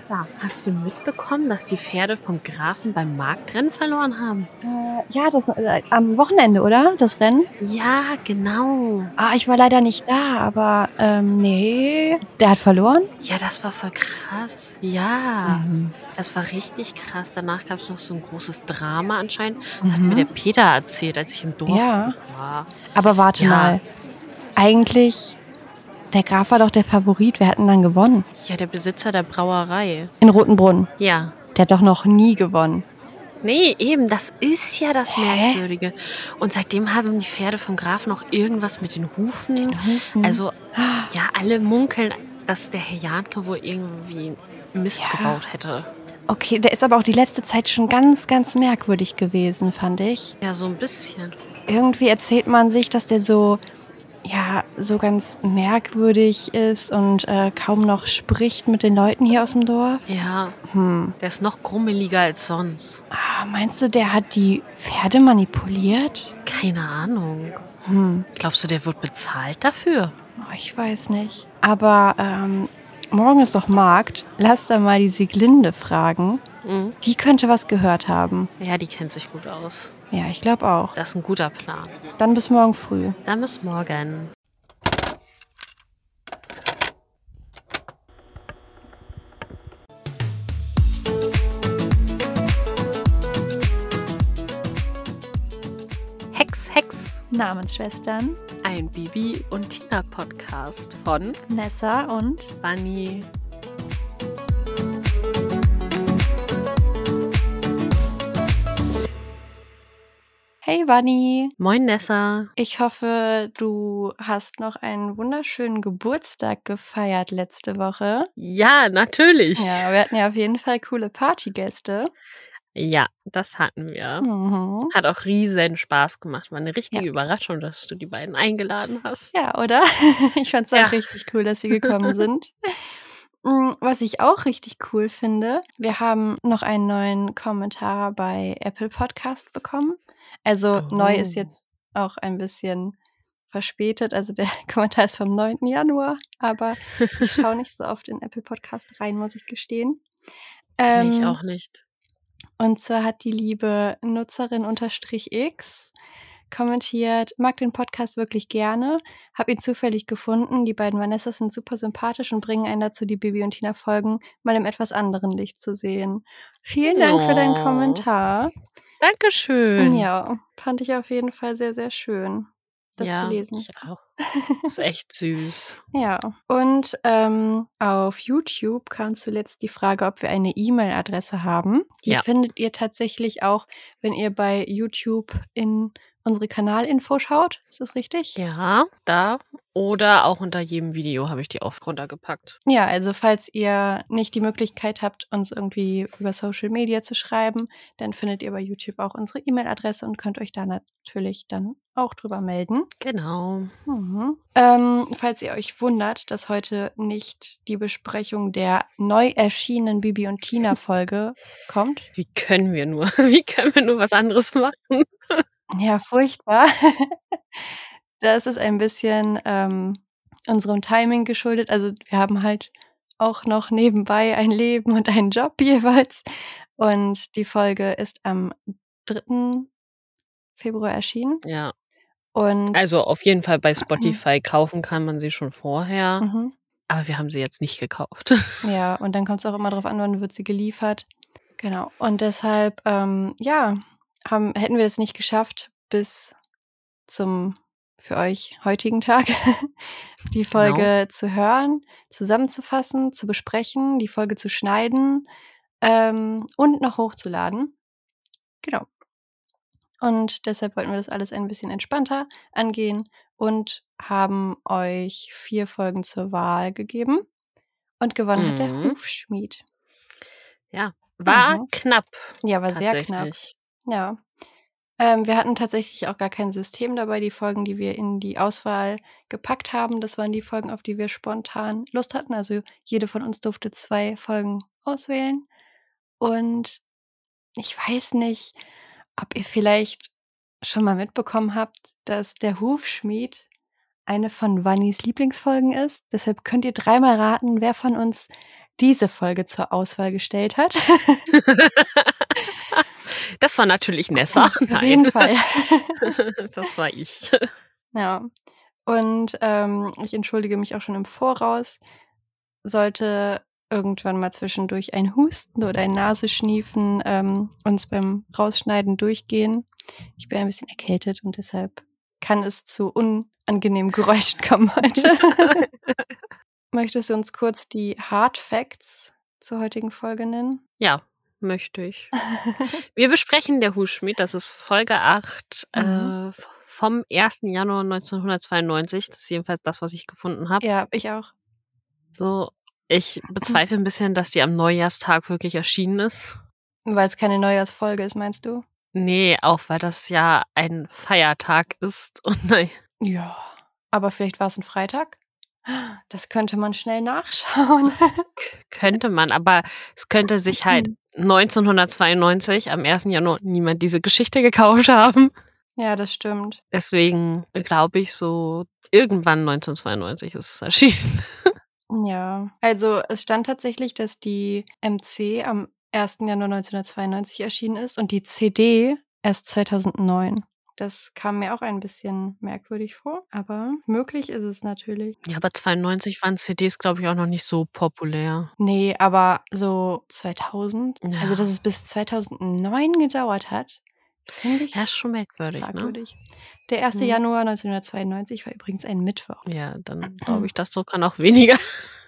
Nessa, hast du mitbekommen, dass die Pferde vom Grafen beim Marktrennen verloren haben? Äh, ja, das äh, am Wochenende, oder? Das Rennen? Ja, genau. Ah, ich war leider nicht da, aber ähm, nee. Der hat verloren? Ja, das war voll krass. Ja, Mhm. das war richtig krass. Danach gab es noch so ein großes Drama anscheinend. Das hat Mhm. mir der Peter erzählt, als ich im Dorf Ja. war. Aber warte Ja. mal. Eigentlich, der Graf war doch der Favorit. Wer hat denn dann gewonnen? Ja, der Besitzer der Brauerei. In Rotenbrunn. Ja. Der hat doch noch nie gewonnen. Nee, eben, das ist ja das Hä? Merkwürdige. Und seitdem haben die Pferde vom Grafen auch irgendwas mit den Hufen. Hufen. Also, ja, alle munkeln, dass der Herr Janke wohl irgendwie Mist Ja. gebaut hätte. Okay, der ist aber auch die letzte Zeit schon ganz, ganz merkwürdig gewesen, fand ich. Ja, so ein bisschen. Irgendwie erzählt man sich, dass der so, ja, so ganz merkwürdig ist und äh, kaum noch spricht mit den Leuten hier aus dem Dorf. Ja, Hm. der ist noch grummeliger als sonst. Ah, meinst du, der hat die Pferde manipuliert? Keine Ahnung. Hm. Glaubst du, der wird bezahlt dafür? Oh, ich weiß nicht. Aber ähm, morgen ist doch Markt. Lass da mal die Sieglinde fragen. Mhm. Die könnte was gehört haben. Ja, die kennt sich gut aus. Ja, ich glaube auch. Das ist ein guter Plan. Dann bis morgen früh. Dann bis morgen. Hex, Hex. Namensschwestern Ein Bibi und Tina Podcast von Nessa und Bunny. Hey Bunny. Moin Nessa. Ich hoffe, du hast noch einen wunderschönen Geburtstag gefeiert letzte Woche. Ja, natürlich. Ja, wir hatten ja auf jeden Fall coole Partygäste. Ja, das hatten wir. Mhm. Hat auch riesen Spaß gemacht. War eine richtige Ja. Überraschung, dass du die beiden eingeladen hast. Ja, oder? Ich fand es auch Ja. richtig cool, dass sie gekommen sind. Mm, Was ich auch richtig cool finde, wir haben noch einen neuen Kommentar bei Apple Podcast bekommen. Also neu ist Oh. jetzt auch ein bisschen verspätet. Also der Kommentar ist vom 9. Januar, aber ich schaue nicht so oft in Apple Podcast rein, muss ich gestehen. Nee, ich Ähm, auch nicht. und zwar hat die liebe Nutzerin unterstrich X kommentiert, mag den Podcast wirklich gerne, hab ihn zufällig gefunden. Die beiden Vanessas sind super sympathisch und bringen einen dazu, die Bibi und Tina Folgen mal im etwas anderen Licht zu sehen. Vielen Dank für deinen Oh. Kommentar. Dankeschön. Ja, fand ich auf jeden Fall sehr, sehr schön, das ja, zu lesen. Ich auch. Ist echt süß. Ja, und ähm, auf YouTube kam zuletzt die Frage, ob wir eine E-Mail-Adresse haben. Die Ja. findet ihr tatsächlich auch, wenn ihr bei YouTube in unsere Kanalinfo schaut. Ist das richtig? Ja, da. Oder auch unter jedem Video habe ich die auch runtergepackt. Ja, also falls ihr nicht die Möglichkeit habt, uns irgendwie über Social Media zu schreiben, dann findet ihr bei YouTube auch unsere E-Mail-Adresse und könnt euch da natürlich dann auch drüber melden. Genau. Mhm. Ähm, falls ihr euch wundert, dass heute nicht die Besprechung der neu erschienenen Bibi und Tina Folge kommt. Wie können wir nur? Wie können wir nur was anderes machen? Ja, furchtbar. das ist ein bisschen ähm, unserem Timing geschuldet. Also wir haben halt auch noch nebenbei ein Leben und einen Job jeweils. Und die Folge ist am 3. Februar erschienen. Ja. Und Also auf jeden Fall bei Spotify kaufen kann man sie schon vorher. mhm. Aber wir haben sie jetzt nicht gekauft. Ja, und dann kommt es auch immer darauf an, wann wird sie geliefert. Genau. Und deshalb, ähm, ja, haben, hätten wir es nicht geschafft, bis zum für euch heutigen Tag die Folge zu hören, zusammenzufassen, zu besprechen, die Folge zu schneiden ähm, und noch hochzuladen. Genau. Und deshalb wollten wir das alles ein bisschen entspannter angehen und haben euch vier Folgen zur Wahl gegeben. Und gewonnen hat der Mhm. Hufschmied. War Mhm. knapp. Ja, war sehr knapp. Ja. Ähm, wir hatten tatsächlich auch gar kein System dabei. Die Folgen, die wir in die Auswahl gepackt haben, das waren die Folgen, auf die wir spontan Lust hatten. Also jede von uns durfte zwei Folgen auswählen. Und ich weiß nicht, ob ihr vielleicht schon mal mitbekommen habt, dass der Hufschmied eine von Wannys Lieblingsfolgen ist. Deshalb könnt ihr dreimal raten, wer von uns diese Folge zur Auswahl gestellt hat. Das war natürlich Nessa. Auf jeden Fall. Das war ich. Ja. Und ähm, ich entschuldige mich auch schon im Voraus. Sollte irgendwann mal zwischendurch ein Husten oder ein Naseschniefen ähm, uns beim Rausschneiden durchgehen. Ich bin ein bisschen erkältet und deshalb kann es zu unangenehmen Geräuschen kommen heute. Möchtest du uns kurz die Hard Facts zur heutigen Folge nennen? Ja, möchte ich. Wir besprechen der Hufschmied, das ist Folge 8 Mhm. äh, vom 1. Januar 1992. Das ist jedenfalls das, was ich gefunden habe. Ja, ich auch. So, ich bezweifle ein bisschen, dass die am Neujahrstag wirklich erschienen ist. Weil es keine Neujahrsfolge ist, meinst du? Nee, auch weil das ja ein Feiertag ist. Und nein, Ja. Aber vielleicht war es ein Freitag? Das könnte man schnell nachschauen. könnte man, aber es könnte sich halt 1992 am 1. Januar niemand diese Geschichte gekauft haben. Ja, das stimmt. Deswegen glaube ich so, irgendwann 1992 ist es erschienen. Ja. Also es stand tatsächlich, dass die MC am 1. Januar 1992 erschienen ist und die CD erst 2009. Das kam mir auch ein bisschen merkwürdig vor, aber möglich ist es natürlich. Ja, aber 92 waren CDs, glaube ich, auch noch nicht so populär. Nee, aber so 2000, Ja. also dass es bis 2009 gedauert hat, finde ich Ja, ist schon merkwürdig, ne? fragwürdig. Der 1. Mhm. Januar 1992 war übrigens ein Mittwoch. Ja, dann glaube ich, das so kann auch weniger.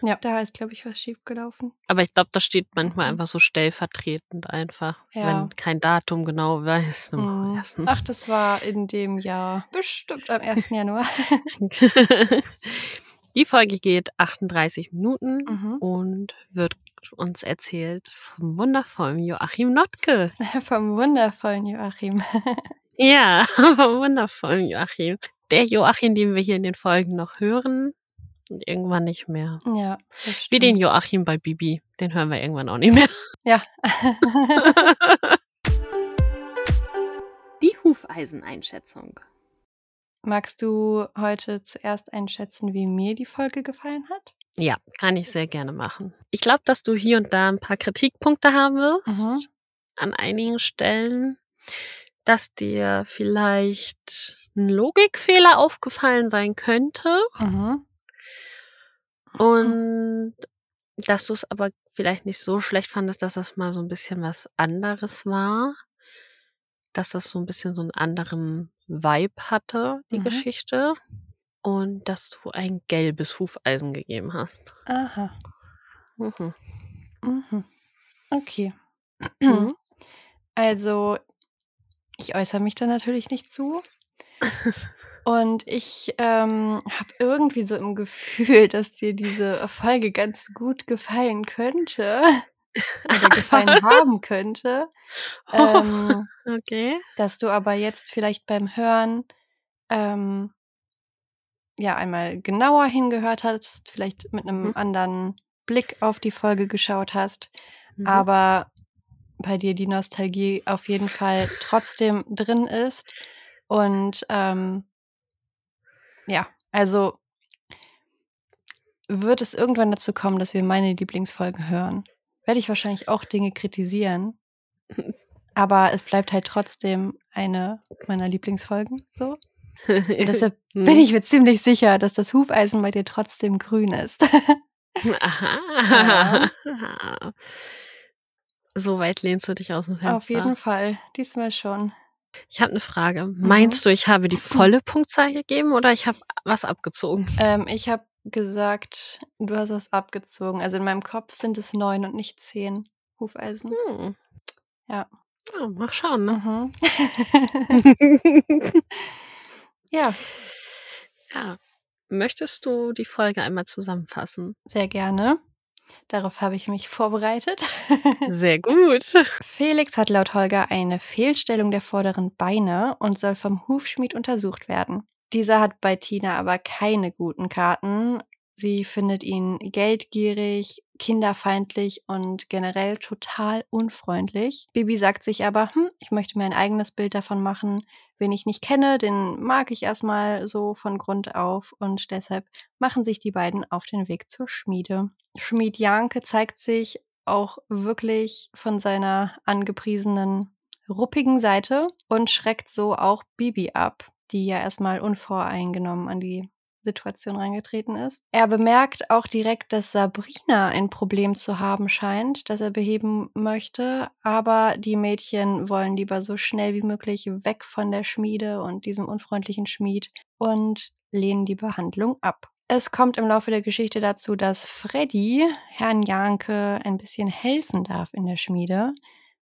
Ja, da ist, glaube ich, was schiefgelaufen. Aber ich glaube, das steht manchmal einfach so stellvertretend einfach. Ja. Wenn kein Datum genau weiß. Mhm. ersten. Ach, das war in dem Jahr bestimmt am 1. Januar. Die Folge geht 38 Minuten Mhm. und wird uns erzählt vom wundervollen Joachim Notke. Vom wundervollen Joachim. Ja, vom wundervollen Joachim. Der Joachim, den wir hier in den Folgen noch hören, und irgendwann nicht mehr. Ja, Wie den. Joachim bei Bibi. Den hören wir irgendwann auch nicht mehr. Ja. Die Hufeiseneinschätzung. Magst du heute zuerst einschätzen, wie mir die Folge gefallen hat? Ja, kann ich sehr gerne machen. Ich glaube, dass du hier und da ein paar Kritikpunkte haben wirst Mhm. an einigen Stellen, dass dir vielleicht ein Logikfehler aufgefallen sein könnte Mhm. Und dass du es aber vielleicht nicht so schlecht fandest, dass das mal so ein bisschen was anderes war, dass das so ein bisschen so einen anderen Vibe hatte, die Mhm. Geschichte und dass du ein gelbes Hufeisen gegeben hast. Aha. Mhm. Mhm. Okay. Mhm. Also, ich äußere mich da natürlich nicht zu. Und ich ähm, habe irgendwie so im Gefühl, dass dir diese Folge ganz gut gefallen könnte oder gefallen haben könnte. Ähm, Okay. dass du aber jetzt vielleicht beim Hören ähm, ja einmal genauer hingehört hast, vielleicht mit einem Mhm. anderen Blick auf die Folge geschaut hast, Mhm. aber bei dir die Nostalgie auf jeden Fall trotzdem drin ist. Und ähm, ja, also wird es irgendwann dazu kommen, dass wir meine Lieblingsfolgen hören, werde ich wahrscheinlich auch Dinge kritisieren. Aber es bleibt halt trotzdem eine meiner Lieblingsfolgen so. Und deshalb bin ich mir ziemlich sicher, dass das Hufeisen bei dir trotzdem grün ist. Aha. So weit lehnst du dich aus dem Fenster. Auf jeden Fall, diesmal schon. Ich habe eine Frage. Mhm. Meinst du, ich habe die volle Punktzahl gegeben oder ich habe was abgezogen? Ähm, ich habe gesagt, du hast was abgezogen. Also in meinem Kopf sind es neun und nicht zehn Hufeisen. Hm. Ja. Ja, mal schauen, ne? Mhm. ja, ja. Möchtest du die Folge einmal zusammenfassen? sehr gerne. Darauf habe ich mich vorbereitet. Sehr gut. Felix hat laut Holger eine Fehlstellung der vorderen Beine und soll vom Hufschmied untersucht werden. Dieser hat bei Tina aber keine guten Karten, Sie findet ihn geldgierig, kinderfeindlich und generell total unfreundlich. Bibi sagt sich aber, hm, ich möchte mir ein eigenes Bild davon machen. Wen ich nicht kenne, den mag ich erstmal so von Grund auf und deshalb machen sich die beiden auf den Weg zur Schmiede. Schmied Janke zeigt sich auch wirklich von seiner angepriesenen ruppigen Seite und schreckt so auch Bibi ab, die ja erstmal unvoreingenommen an die Situation reingetreten ist. Er bemerkt auch direkt, dass Sabrina ein Problem zu haben scheint, das er beheben möchte, aber die Mädchen wollen lieber so schnell wie möglich weg von der Schmiede und diesem unfreundlichen Schmied und lehnen die Behandlung ab. Es kommt im Laufe der Geschichte dazu, dass Freddy Herrn Janke ein bisschen helfen darf in der Schmiede.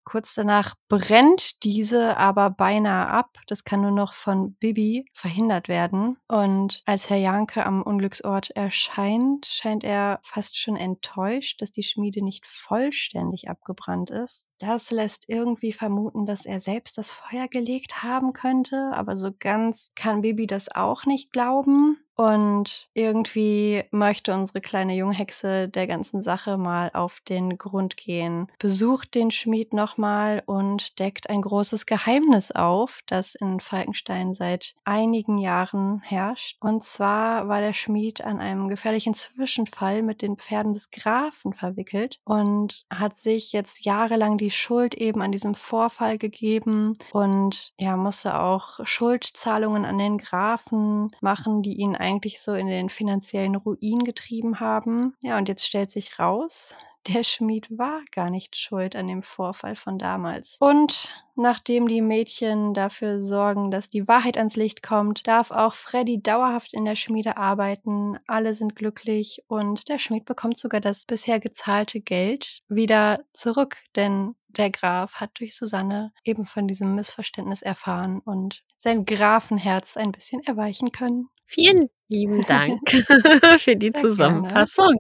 Kurz danach brennt diese aber beinahe ab. Das kann nur noch von Bibi verhindert werden. Und als Herr Janke am Unglücksort erscheint, scheint er fast schon enttäuscht, dass die Schmiede nicht vollständig abgebrannt ist. Das lässt irgendwie vermuten, dass er selbst das Feuer gelegt haben könnte, aber so ganz kann Bibi das auch nicht glauben. Und irgendwie möchte unsere kleine Junghexe der ganzen Sache mal auf den Grund gehen, besucht den Schmied nochmal und deckt ein großes Geheimnis auf, das in Falkenstein seit einigen Jahren herrscht. Und zwar war der Schmied an einem gefährlichen Zwischenfall mit den Pferden des Grafen verwickelt und hat sich jetzt jahrelang die Schuld eben an diesem Vorfall gegeben und ja, musste auch Schuldzahlungen an den Grafen machen, die ihn eigentlich so in den finanziellen Ruin getrieben haben. Ja, und jetzt stellt sich raus, der Schmied war gar nicht schuld an dem Vorfall von damals. Und nachdem die Mädchen dafür sorgen, dass die Wahrheit ans Licht kommt, darf auch Freddy dauerhaft in der Schmiede arbeiten. Alle sind glücklich und der Schmied bekommt sogar das bisher gezahlte Geld wieder zurück, denn der Graf hat durch Susanne eben von diesem Missverständnis erfahren und sein Grafenherz ein bisschen erweichen können. Vielen lieben Dank für die Sehr Zusammenfassung.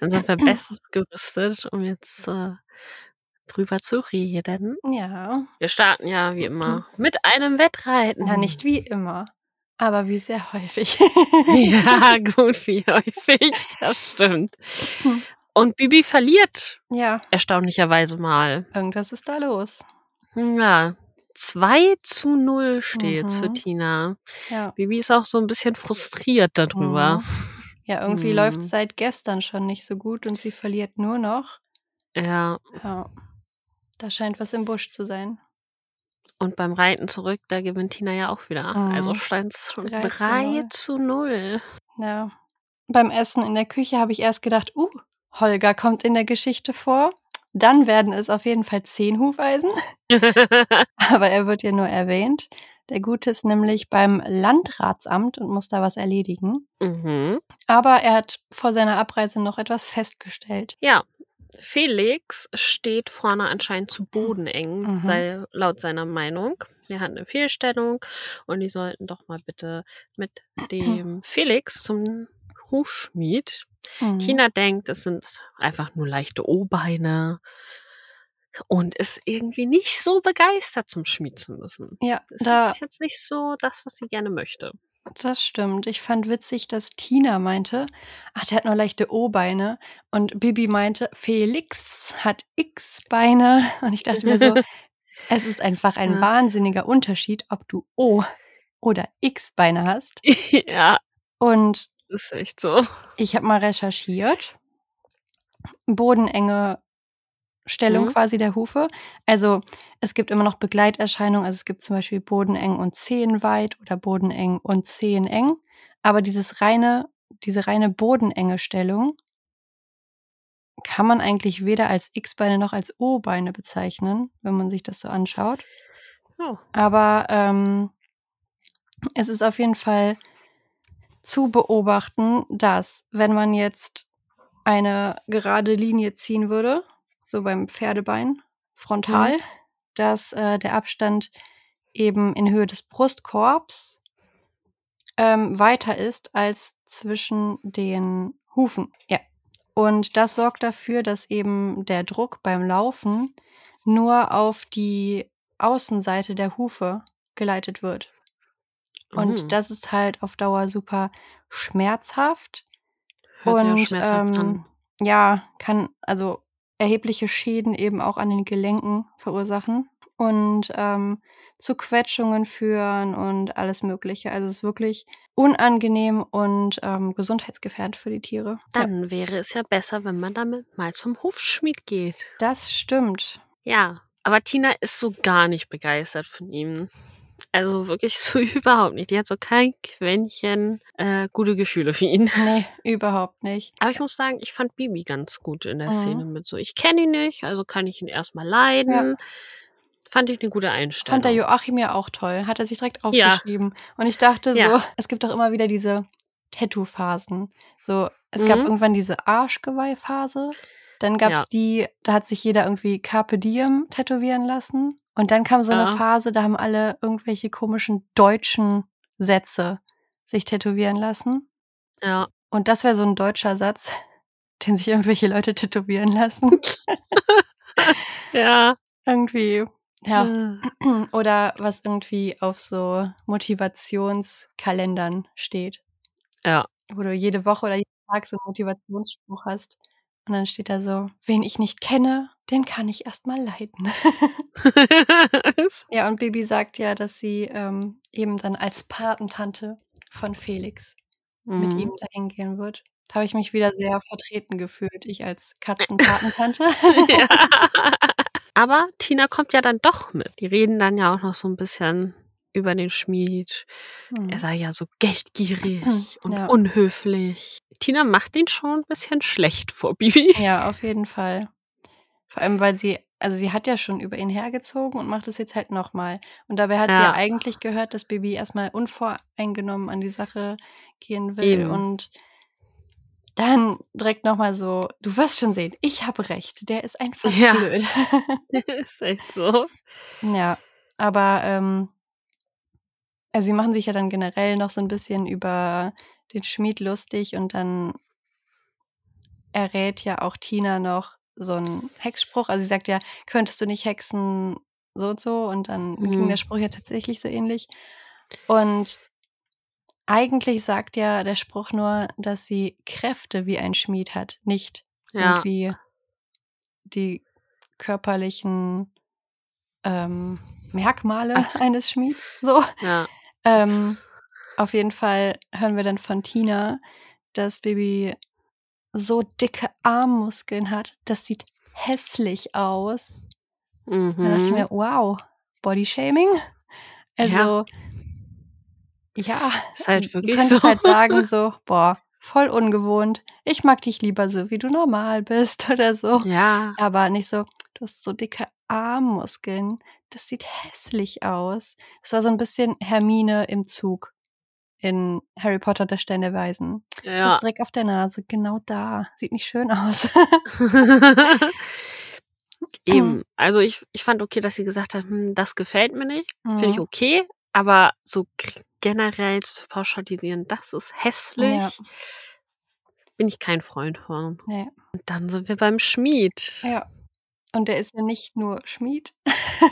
Dann sind wir bestens gerüstet, um jetzt äh, drüber zu reden. Ja. Wir starten ja wie immer mit einem Wettreiten. Na, nicht wie immer, aber wie sehr häufig. ja, gut, wie häufig. Das stimmt. Hm. Und Bibi verliert Ja, erstaunlicherweise mal. irgendwas ist da los. Ja, 2 zu 0 steht für Mhm. Tina. Ja. Bibi ist auch so ein bisschen frustriert darüber. Mhm. Ja, irgendwie Hm. läuft seit gestern schon nicht so gut und sie verliert nur noch. Ja, Ja. Da scheint was im Busch zu sein. und beim Reiten zurück, da gewinnt Tina ja auch wieder. Mhm. Also stand es schon 3 zu 3 0. zu 0. Ja. Beim Essen in der Küche habe ich erst gedacht, uh, Holger kommt in der Geschichte vor. Dann werden es auf jeden Fall zehn Hufeisen. Aber er wird ja nur erwähnt. Der Gute ist nämlich beim Landratsamt und muss da was erledigen. mhm. Aber er hat vor seiner Abreise noch etwas festgestellt. Ja, Felix steht vorne anscheinend zu Boden eng, Mhm. sei, laut seiner Meinung. Er hat eine Fehlstellung und die sollten doch mal bitte mit dem Felix zum Hufschmied. Mhm. Tina denkt, es sind einfach nur leichte O-Beine und ist irgendwie nicht so begeistert, zum Schmied zu müssen. Ja, Das da, ist jetzt nicht so das, was sie gerne möchte. das stimmt. Ich fand witzig, dass Tina meinte, ach, der hat nur leichte O-Beine. Und Bibi meinte, Felix hat X-Beine. Und ich dachte mir so, es ist einfach ein Ja. wahnsinniger Unterschied, ob du O oder X-Beine hast. ja, Und ist echt so. ich habe mal recherchiert. Bodenenge Stellung Mhm. quasi der Hufe. Also es gibt immer noch Begleiterscheinungen. Also es gibt zum Beispiel bodeneng und zehenweit oder bodeneng und zeheneng. Aber dieses reine, diese reine bodenenge Stellung kann man eigentlich weder als X-Beine noch als O-Beine bezeichnen, wenn man sich das so anschaut. Oh. Aber ähm, es ist auf jeden Fall zu beobachten, dass wenn man jetzt eine gerade Linie ziehen würde, so beim Pferdebein, frontal, dass äh, der Abstand eben in Höhe des Brustkorbs ähm, weiter ist als zwischen den Hufen. Ja. Und das sorgt dafür, dass eben der Druck beim Laufen nur auf die Außenseite der Hufe geleitet wird. Und Mhm. das ist halt auf Dauer super schmerzhaft. Hört sich ja und schmerzhaft ähm, ja, kann also erhebliche Schäden eben auch an den Gelenken verursachen und ähm, zu Quetschungen führen und alles Mögliche. Also es ist wirklich unangenehm und ähm, gesundheitsgefährdend für die Tiere. Ja, Dann wäre es ja besser, wenn man damit mal zum Hufschmied geht. das stimmt. Ja, aber Tina ist so gar nicht begeistert von ihm. Also wirklich so überhaupt nicht. Die hat so kein Quäntchen äh, gute Gefühle für ihn. Nee, überhaupt nicht. Aber ich muss sagen, ich fand Bibi ganz gut in der Mhm. Szene mit so. Ich kenne ihn nicht, also kann ich ihn erstmal Ja. leiden. Fand ich eine gute Fand der Einstellung. Joachim ja auch toll. Hat er sich direkt Ja, aufgeschrieben. Und ich dachte so, ja. es gibt doch immer wieder diese Tattoo-Phasen. So, es gab Mhm. irgendwann diese Arschgeweih-Phase. Dann gab Ja. es die, da hat sich jeder irgendwie Carpe Diem tätowieren lassen. Und dann kam so eine Ja. Phase, da haben alle irgendwelche komischen deutschen Sätze sich tätowieren lassen. Ja. Und das wäre so ein deutscher Satz, den sich irgendwelche Leute tätowieren lassen. Ja. irgendwie, ja. Äh. Oder was irgendwie auf so Motivationskalendern steht, Ja. wo du jede Woche oder jeden Tag so einen Motivationsspruch hast. Und dann steht da so, wen ich nicht kenne, den kann ich erst mal leiden. ja, und Bibi sagt ja, dass sie ähm, eben dann als Patentante von Felix mit ihm Mhm. dahin gehen wird. Da habe ich mich wieder sehr vertreten gefühlt, ich als Katzenpatentante. Ja. Aber Tina kommt ja dann doch mit. Die reden dann ja auch noch so ein bisschen über den Schmied. Er Hm. sei ja so geldgierig und Ja. unhöflich. Tina macht ihn schon ein bisschen schlecht vor Bibi. Ja, auf jeden Fall. Vor allem, weil sie, also sie hat ja schon über ihn hergezogen und macht es jetzt halt nochmal. Und dabei hat sie ja Ja, eigentlich gehört, dass Bibi erstmal unvoreingenommen an die Sache gehen will. eben. Und dann direkt nochmal so, du wirst schon sehen, ich habe recht, der ist einfach Ja, blöd. ist echt so. ja, aber ähm, also sie machen sich ja dann generell noch so ein bisschen über den Schmied lustig und dann errät ja auch Tina noch so einen Hexspruch. Also sie sagt ja, könntest du nicht hexen so und so und dann ging der Mhm. Spruch ja tatsächlich so ähnlich. Und eigentlich sagt ja der Spruch nur, dass sie Kräfte wie ein Schmied hat, nicht Ja, irgendwie die körperlichen ähm, Merkmale eines Schmieds. So. ja. Ähm, auf jeden Fall hören wir dann von Tina, dass Baby so dicke Armmuskeln hat. Das sieht hässlich aus. Da dachte ich Mhm. mir, wow, Bodyshaming? Ja, Also, ja, ist halt du wirklich könntest so. halt sagen, so, boah, voll ungewohnt. Ich mag dich lieber so, wie du normal bist oder so. Ja, Aber nicht so, du hast so dicke Armmuskeln. Das sieht hässlich aus. Das war so ein bisschen Hermine im Zug in Harry Potter, der Stein der Weisen. Das ja. Dreck auf der Nase, genau da. Sieht nicht schön aus. Eben. Also ich, ich fand okay, dass sie gesagt hat, hm, das gefällt mir nicht. Finde ich Mhm. okay. Aber so generell zu pauschalisieren, das ist Ja, hässlich, bin ich kein Freund von. nee. Und dann sind wir beim Schmied. Ja. Und der ist ja nicht nur Schmied.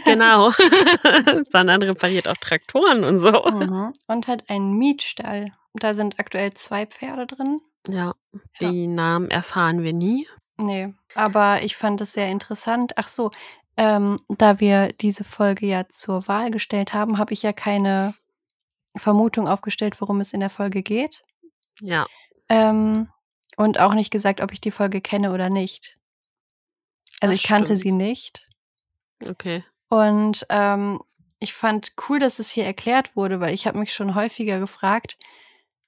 Genau. Sondern repariert auch Traktoren und so. Mhm. Und hat einen Mietstall. Da sind aktuell zwei Pferde drin. Ja, Ja. die Namen erfahren wir nie. Nee, aber ich fand es sehr interessant. Ach so, ähm, da wir diese Folge ja zur Wahl gestellt haben, habe ich ja keine Vermutung aufgestellt, worum es in der Folge geht. Ja. Ähm, und auch nicht gesagt, ob ich die Folge kenne oder nicht. Also ich kannte sie nicht. Okay. Und ähm, ich fand cool, dass es hier erklärt wurde, weil ich habe mich schon häufiger gefragt,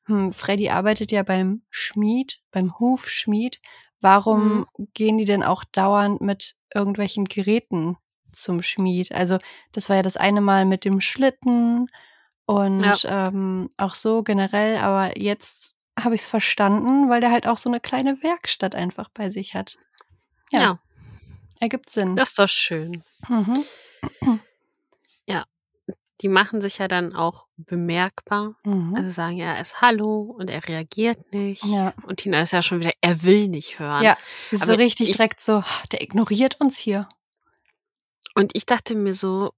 hm, Freddy arbeitet ja beim Schmied, beim Hufschmied. Warum Mhm. gehen die denn auch dauernd mit irgendwelchen Geräten zum Schmied? Also das war ja das eine Mal mit dem Schlitten Ja. und ähm, auch so generell, aber jetzt habe ich es verstanden, weil der halt auch so eine kleine Werkstatt einfach bei sich hat. Ja, Ja, ergibt Sinn. das ist doch schön. Mhm. Ja. Die machen sich ja dann auch bemerkbar. Mhm. Also sagen ja erst Hallo und er reagiert nicht. Ja. Und Tina ist ja schon wieder, er will nicht hören. Ja, ist so Aber richtig ich, direkt so, "Ah, der ignoriert uns hier. und ich dachte mir so,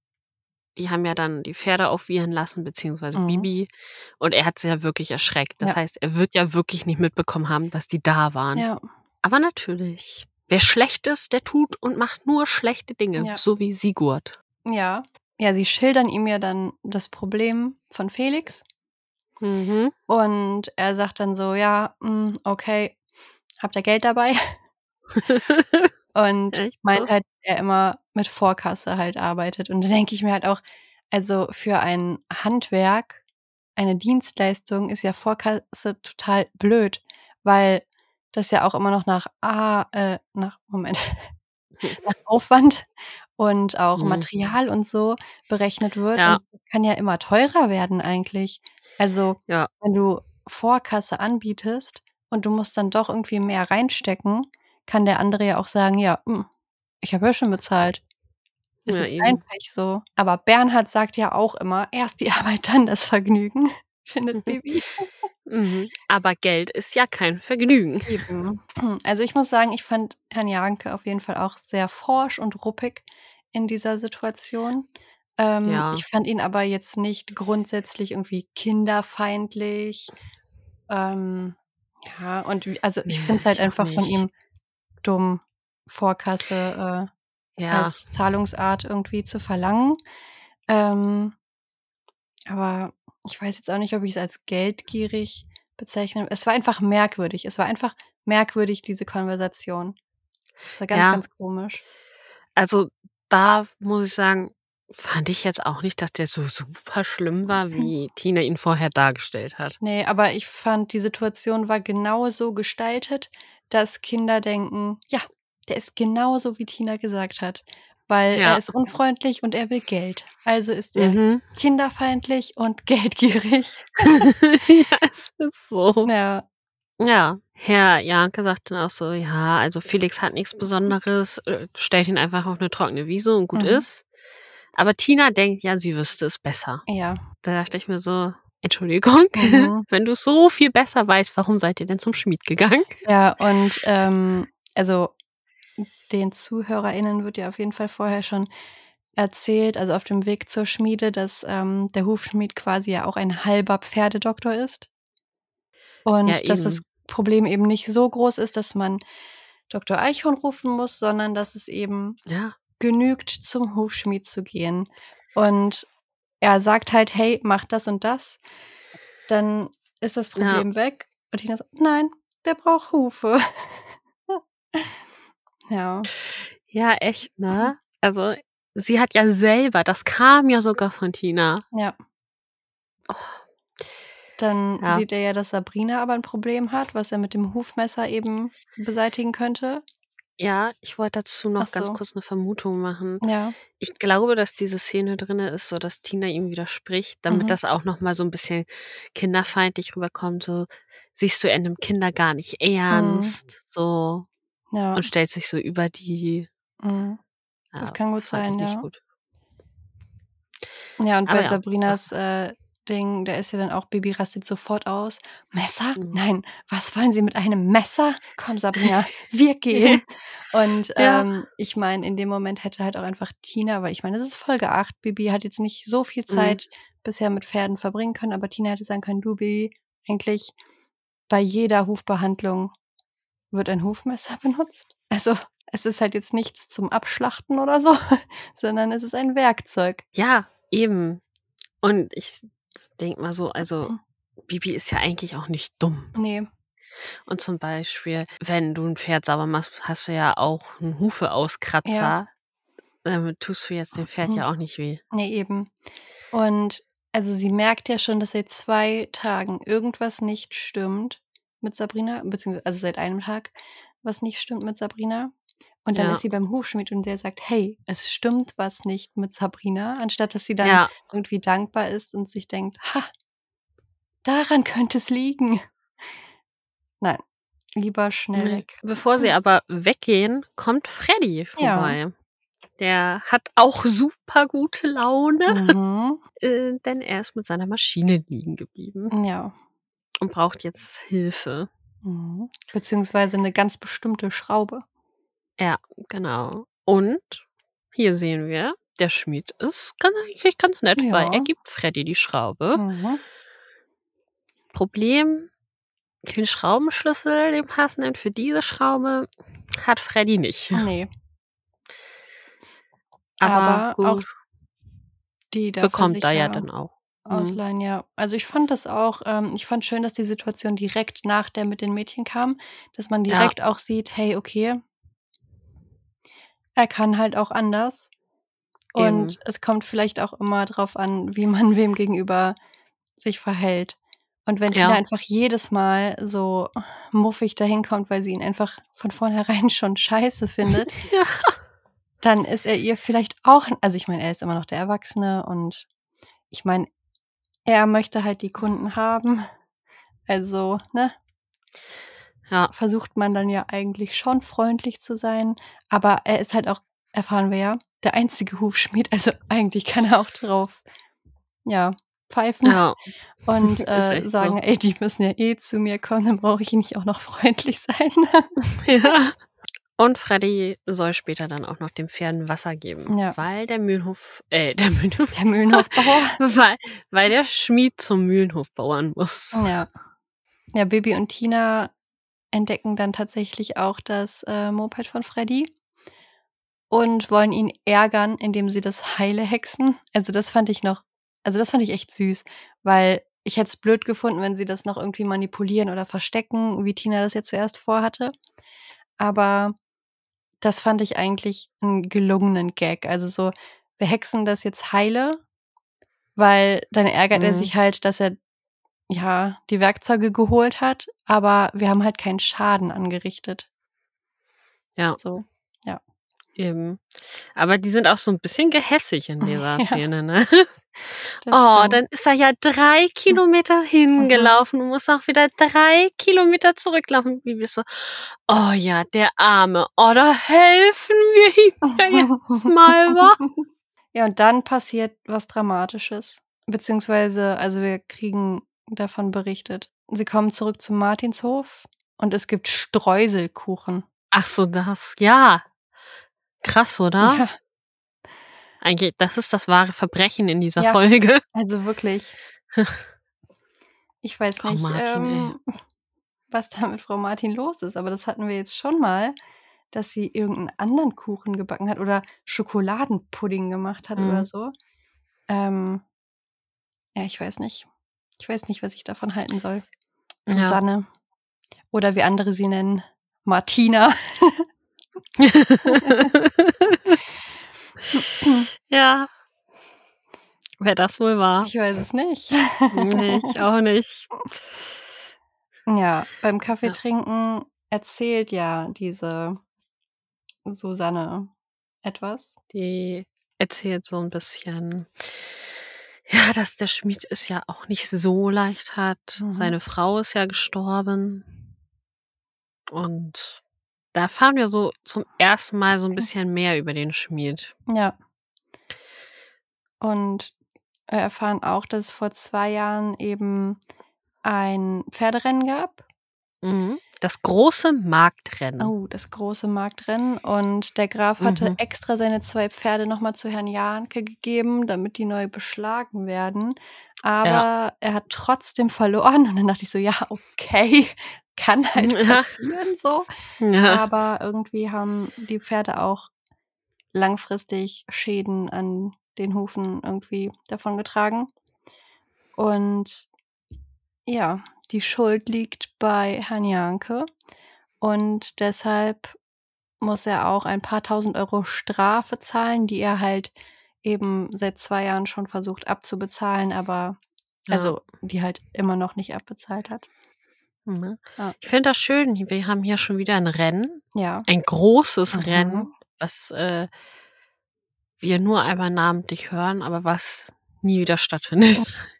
die haben ja dann die Pferde aufwiehern lassen, beziehungsweise Mhm. Bibi. Und er hat sie ja wirklich erschreckt. Das Ja. heißt, er wird ja wirklich nicht mitbekommen haben, dass die da waren. Ja. Aber natürlich, wer schlecht ist, der tut und macht nur schlechte Dinge, Ja. so wie Sigurd. Ja. Ja, sie schildern ihm ja dann das Problem von Felix. Mhm. Und er sagt dann so, ja, mm, okay, habt ihr Geld dabei? Und Echt meint halt, er immer mit Vorkasse halt arbeitet. Und da denke ich mir halt auch, also für ein Handwerk, eine Dienstleistung ist ja Vorkasse total blöd, weil das ja auch immer noch nach A, äh, nach, Moment, nach Aufwand und auch Mhm. Material und so berechnet wird. Ja. Kann ja immer teurer werden eigentlich. Also Ja. wenn du Vorkasse anbietest und du musst dann doch irgendwie mehr reinstecken, kann der andere ja auch sagen, ja, hm, ich habe ja schon bezahlt. Ist Ja, jetzt eben. dein Pech so. Aber Bernhard sagt ja auch immer, erst die Arbeit, dann das Vergnügen, findet Mhm. Mhm. Aber Geld ist ja kein Vergnügen. Eben. Also ich muss sagen, ich fand Herrn Janke auf jeden Fall auch sehr forsch und ruppig in dieser Situation. Ähm, Ja. Ich fand ihn aber jetzt nicht grundsätzlich irgendwie kinderfeindlich. Ähm, ja, und also ich finde es halt ich einfach von ihm dumm, Vorkasse äh, Ja. als Zahlungsart irgendwie zu verlangen. Ähm, aber ich weiß jetzt auch nicht, ob ich es als geldgierig bezeichne. Es war einfach merkwürdig. Es war einfach merkwürdig, diese Konversation. Es war ganz, Ja. ganz komisch. Also da muss ich sagen, fand ich jetzt auch nicht, dass der so super schlimm war, wie Tina ihn vorher dargestellt hat. Nee, aber ich fand, die Situation war genau so gestaltet, dass Kinder denken, ja, der ist genauso, wie Tina gesagt hat. Weil Ja. er ist unfreundlich und er will Geld. Also ist er Mhm. kinderfeindlich und geldgierig. ja, es ist so. Ja. Ja, Herr Janke sagt dann auch so, ja, also Felix hat nichts Besonderes, äh, stellt ihn einfach auf eine trockene Wiese und gut Mhm. ist. Aber Tina denkt, ja, sie wüsste es besser. Ja. Da dachte ich mir so, Entschuldigung, Mhm. wenn du so viel besser weißt, warum seid ihr denn zum Schmied gegangen? Ja, und ähm, also den ZuhörerInnen wird ja auf jeden Fall vorher schon erzählt, also auf dem Weg zur Schmiede, dass ähm, der Hufschmied quasi ja auch ein halber Pferdedoktor ist. Und Ja, dass das Problem eben nicht so groß ist, dass man Dr. Eichhorn rufen muss, sondern dass es eben Ja, genügt, zum Hufschmied zu gehen. Und er sagt halt, hey, mach das und das. Dann ist das Ja. Problem weg. Und Tina sagt, nein, der braucht Hufe. ja. ja, echt, ne? Also, sie hat ja selber, das kam ja sogar von Tina. Ja. Oh. Dann Ja. sieht er ja, dass Sabrina aber ein Problem hat, was er mit dem Hufmesser eben beseitigen könnte. Ja, ich wollte dazu noch Ach ganz so. kurz eine Vermutung machen. Ja. Ich glaube, dass diese Szene drinne ist, so dass Tina ihm widerspricht, damit Mhm. das auch noch mal so ein bisschen kinderfeindlich rüberkommt. So siehst du er nimmt Kinder gar nicht ernst, so Ja. und stellt sich so über die. Mhm. Das Ja, kann gut sein, ja. gut. Ja, und Aber bei ja, Sabrinas äh, Ding, da ist ja dann auch, Baby rastet sofort aus. Messer? Mhm. Nein, was wollen Sie mit einem Messer? Komm, Sabrina, wir gehen. Und ähm, ich meine, in dem Moment hätte halt auch einfach Tina, weil ich meine, das ist Folge 8. Bibi hat jetzt nicht so viel Mhm. Zeit bisher mit Pferden verbringen können, aber Tina hätte sagen können, du Bibi, eigentlich bei jeder Hufbehandlung wird ein Hufmesser benutzt. Also es ist halt jetzt nichts zum Abschlachten oder so, sondern es ist ein Werkzeug. Ja, eben. Und ich denke mal so, also Mhm. Bibi ist ja eigentlich auch nicht dumm. Nee. Und zum Beispiel, wenn du ein Pferd sauber machst, hast du ja auch einen Hufeauskratzer. Damit tust du jetzt dem Pferd Mhm. ja auch nicht weh. Nee, eben. Und also sie merkt ja schon, dass seit zwei Tagen irgendwas nicht stimmt mit Sabrina, beziehungsweise also seit einem Tag was nicht stimmt mit Sabrina. Und dann Ja. ist sie beim Hufschmied und der sagt, hey, es stimmt was nicht mit Sabrina, anstatt dass sie dann Ja, irgendwie dankbar ist und sich denkt, ha, daran könnte es liegen. Nein, lieber schnell weg. Bevor sie aber weggehen, kommt Freddy Ja. vorbei. Der hat auch super gute Laune, Mhm. äh, denn er ist mit seiner Maschine liegen geblieben Ja. Und braucht jetzt Hilfe. Mhm. Beziehungsweise eine ganz bestimmte Schraube. Ja, genau. Und hier sehen wir, der Schmied ist ganz, eigentlich ganz nett, Ja. weil er gibt Freddy die Schraube. Mhm. Problem, den Schraubenschlüssel, den passenden für diese Schraube, hat Freddy nicht. Nee, Aber, aber gut, die bekommt er ja dann auch. Mhm. ausleihen, ja. Also ich fand das auch, ähm, ich fand schön, dass die Situation direkt nach der mit den Mädchen kam, dass man Ja. direkt auch sieht, hey, okay, er kann halt auch anders. Und Eben. es kommt vielleicht auch immer drauf an, wie man wem gegenüber sich verhält. Und wenn Tina Ja. einfach jedes Mal so muffig dahin kommt, weil sie ihn einfach von vornherein schon scheiße findet, Ja. dann ist er ihr vielleicht auch, also ich meine, er ist immer noch der Erwachsene und ich meine, er möchte halt die Kunden haben. Also, ne, Ja. versucht man dann ja eigentlich schon freundlich zu sein. Aber er ist halt auch, erfahren wir ja, der einzige Hufschmied. Also eigentlich kann er auch drauf, ja, pfeifen Ja. und äh, sagen, so. ey, die müssen ja eh zu mir kommen, dann brauche ich nicht auch noch freundlich sein. Ja. Und Freddy soll später dann auch noch den Pferden Wasser geben, Ja. weil der Mühlenhof, äh, der Mühlenhof, Der Mühlenhofbauer. weil, weil der Schmied zum Mühlenhof bauern muss. Ja. Ja, Baby und Tina entdecken dann tatsächlich auch das äh, Moped von Freddy und wollen ihn ärgern, indem sie das heile hexen. Also das fand ich noch, also das fand ich echt süß, weil ich hätte es blöd gefunden, wenn sie das noch irgendwie manipulieren oder verstecken, wie Tina das jetzt zuerst vorhatte. Aber das fand ich eigentlich einen gelungenen Gag. Also so, wir hexen das jetzt heile, weil dann ärgert er Mhm. sich halt, dass er ja die Werkzeuge geholt hat, aber wir haben halt keinen Schaden angerichtet. Ja. So. Eben. Aber die sind auch so ein bisschen gehässig in dieser Ja. Szene, ne? Das Oh, stimmt. dann ist er ja drei Kilometer hingelaufen und muss auch wieder drei Kilometer zurücklaufen. Wie wir so, oh ja, der Arme. Oh, da helfen wir ihm ja jetzt mal, wa? Ja, und dann passiert was Dramatisches. Beziehungsweise, also wir kriegen davon berichtet. Sie kommen zurück zum Martinshof und es gibt Streuselkuchen. Ach so, das, ja. Krass, oder? Ja, Eigentlich, das ist das wahre Verbrechen in dieser Ja. Folge. also wirklich. Ich weiß nicht, Martin, ähm, was da mit Frau Martin los ist, aber das hatten wir jetzt schon mal, dass sie irgendeinen anderen Kuchen gebacken hat oder Schokoladenpudding gemacht hat Mhm. oder so. Ähm, ja, ich weiß nicht. Ich weiß nicht, was ich davon halten soll. Ja. Susanne. Oder wie andere sie nennen, Martina. ja. Wer das wohl war? Ich weiß es nicht. Nee, ich auch nicht. Ja, beim Kaffee Ja. trinken erzählt ja diese Susanne etwas. Die erzählt so ein bisschen, ja, dass der Schmied es ja auch nicht so leicht hat. Mhm. Seine Frau ist ja gestorben. Und da erfahren wir so zum ersten Mal so ein bisschen mehr über den Schmied. Ja. Und wir erfahren auch, dass es vor zwei Jahren eben ein Pferderennen gab. Mhm. Das große Marktrennen. Oh, das große Marktrennen. Und der Graf hatte Mhm. extra seine zwei Pferde nochmal zu Herrn Janke gegeben, damit die neu beschlagen werden. Aber er hat trotzdem verloren. Und dann dachte ich so, ja, okay, kann halt passieren so. Ja. Aber irgendwie haben die Pferde auch langfristig Schäden an den Hufen irgendwie davongetragen. Und ja, die Schuld liegt bei Herrn Janke. Und deshalb muss er auch ein paar tausend Euro Strafe zahlen, die er halt eben seit zwei Jahren schon versucht abzubezahlen, aber Ja. also die halt immer noch nicht abbezahlt hat. Mhm. Ja. Ich finde das schön. Wir haben hier schon wieder ein Rennen. Ja. Ein großes Mhm. Rennen, was äh, wir nur einmal namentlich hören, aber was nie wieder stattfindet.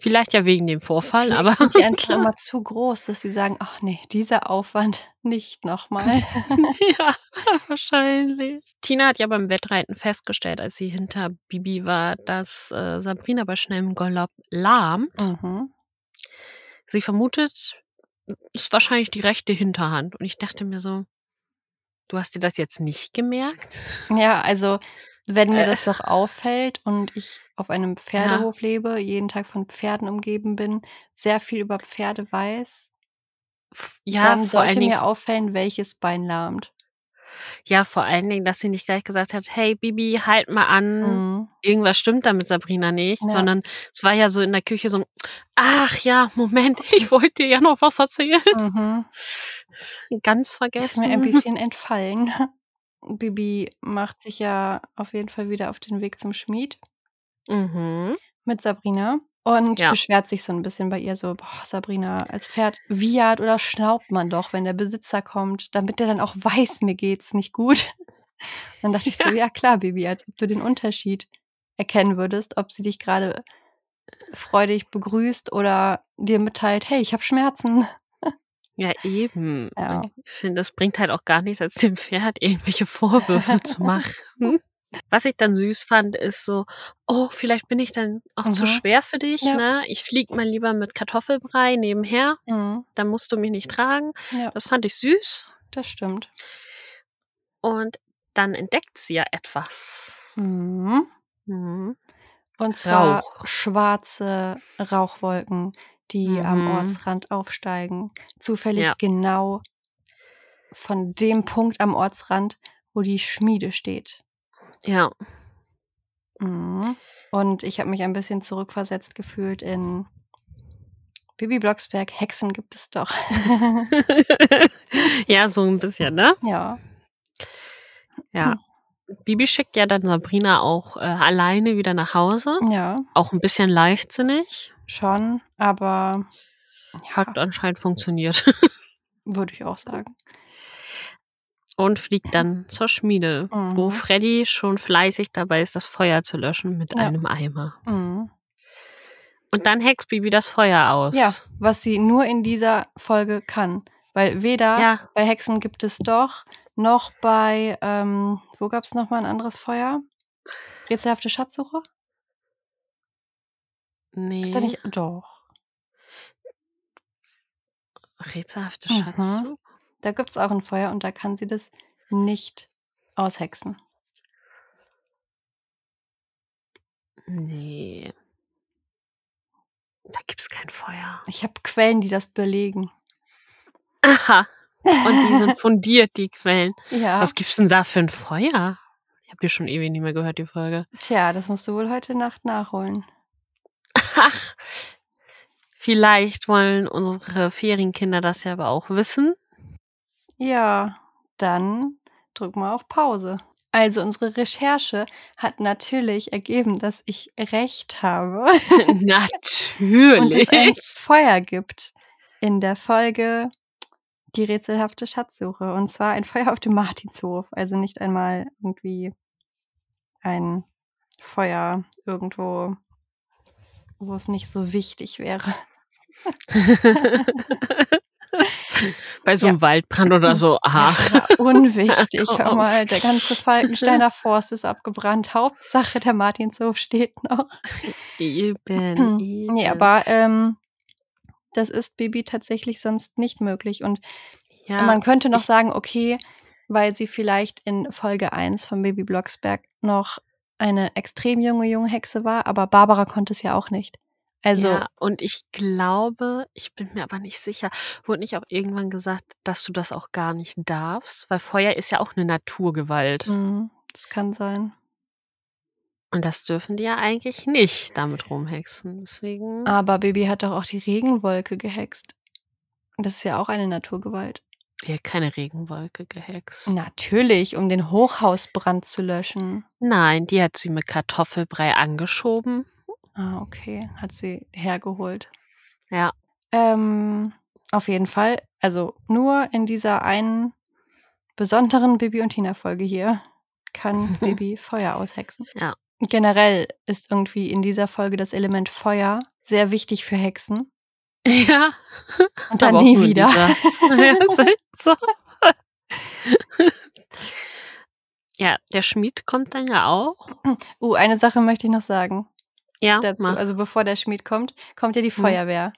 Vielleicht ja wegen dem Vorfall, Vielleicht aber sind die einfach immer zu groß, dass sie sagen, ach nee, dieser Aufwand nicht nochmal. ja, wahrscheinlich. Tina hat ja beim Wettreiten festgestellt, als sie hinter Bibi war, dass äh, Sabrina bei schnellem Galopp lahmt. mhm. Sie vermutet, es ist wahrscheinlich die rechte Hinterhand. Und ich dachte mir so, du hast dir das jetzt nicht gemerkt? Ja, also wenn mir Äh. das doch auffällt und ich auf einem Pferdehof lebe, jeden Tag von Pferden umgeben bin, sehr viel über Pferde weiß, Ja, dann sollte mir auffällen, welches Bein lahmt. Ja, vor allen Dingen, dass sie nicht gleich gesagt hat, hey Bibi, halt mal an, Mhm. irgendwas stimmt da mit Sabrina nicht, Ja. sondern es war ja so in der Küche so, ach ja, Moment, ich wollte dir ja noch was erzählen. Mhm. Ganz Ist vergessen. mir ein bisschen entfallen. Bibi macht sich ja auf jeden Fall wieder auf den Weg zum Schmied Mhm. mit Sabrina und Ja. beschwert sich so ein bisschen bei ihr so, boah, Sabrina, als Pferd wiehert oder schnaubt man doch, wenn der Besitzer kommt, damit der dann auch weiß, mir geht's nicht gut. Dann dachte ich so, ja klar, Bibi, als ob du den Unterschied erkennen würdest, ob sie dich gerade freudig begrüßt oder dir mitteilt, hey, ich habe Schmerzen. Ja, eben. Ja. Ich finde, es bringt halt auch gar nichts, als dem Pferd irgendwelche Vorwürfe zu machen. Was ich dann süß fand, ist so, oh, vielleicht bin ich dann auch zu Mhm. schwer für dich, Ja. ne? Ich flieg mal lieber mit Kartoffelbrei nebenher, Mhm. dann musst du mich nicht tragen. Ja, Das fand ich süß. das stimmt. Und dann entdeckt sie ja etwas. Mhm. Mhm. Und zwar Rauch. schwarze Rauchwolken, die am Mhm. Ortsrand aufsteigen. Zufällig Ja. genau von dem Punkt am Ortsrand, wo die Schmiede steht. Ja. Mhm. Und ich habe mich ein bisschen zurückversetzt gefühlt in Bibi Blocksberg. Hexen gibt es doch. ja, so ein bisschen, ne? ja. Ja. Bibi schickt ja dann Sabrina auch äh, alleine wieder nach Hause. Ja, Auch ein bisschen leichtsinnig. schon, aber Hat anscheinend funktioniert. würde ich auch sagen. Und fliegt dann zur Schmiede, wo Mhm. Freddy schon fleißig dabei ist, das Feuer zu löschen mit Ja. einem Eimer. Mhm. Und dann hext Bibi das Feuer aus. Ja, was sie nur in dieser Folge kann. Weil weder Ja. bei Hexen gibt es doch, noch bei, ähm, wo gab es nochmal ein anderes Feuer? Rätselhafte Schatzsuche? Nee. Ist da nicht? Doch. Rätselhafte Mhm. Da gibt es auch ein Feuer und da kann sie das nicht aushexen. Nee. Da gibt's kein Feuer. Ich habe Quellen, die das belegen. Aha. Und die sind fundiert, die Quellen. Ja. Was gibt's denn da für ein Feuer? Ich habe die schon ewig nicht mehr gehört, die Folge. Tja, das musst du wohl heute Nacht nachholen. Ach, vielleicht wollen unsere Ferienkinder das ja aber auch wissen. Ja, dann drück mal auf Pause. Also unsere Recherche hat natürlich ergeben, dass ich recht habe und es Natürlich. ein Feuer gibt in der Folge Die rätselhafte Schatzsuche. Und zwar ein Feuer auf dem Martinshof. Also nicht einmal irgendwie ein Feuer irgendwo, wo es nicht so wichtig wäre. Bei so einem Waldbrand oder so. Ach. Ja, unwichtig. Hör Komm. mal, der ganze Falkensteiner Forst ist abgebrannt. Hauptsache, der Martinshof steht noch. Eben, eben. Nee, aber ähm, das ist Bibi tatsächlich sonst nicht möglich. Und ja, man könnte noch sagen, okay, weil sie vielleicht in Folge 1 von Baby Blocksberg noch eine extrem junge junge Hexe war, aber Barbara konnte es ja auch nicht. Also, ja, und ich glaube, ich bin mir aber nicht sicher, wurde nicht auch irgendwann gesagt, dass du das auch gar nicht darfst? Weil Feuer ist ja auch eine Naturgewalt. mh, das kann sein. Und das dürfen die ja eigentlich nicht damit rumhexen. Deswegen. Aber Baby hat doch auch die Regenwolke gehext. Das ist ja auch eine Naturgewalt. Die hat keine Regenwolke gehext. Natürlich, um den Hochhausbrand zu löschen. Nein, die hat sie mit Kartoffelbrei angeschoben. Ah, okay. Hat sie hergeholt. Ja. Ähm, auf jeden Fall. Also nur in dieser einen besonderen Bibi und Tina Folge hier kann Bibi Feuer aushexen. Ja. Generell ist irgendwie in dieser Folge das Element Feuer sehr wichtig für Hexen. Ja. Und dann nie wieder. ja, so. ja, der Schmied kommt dann ja auch. Uh, eine Sache möchte ich noch sagen Ja, dazu. mach. Also bevor der Schmied kommt, kommt ja die Feuerwehr.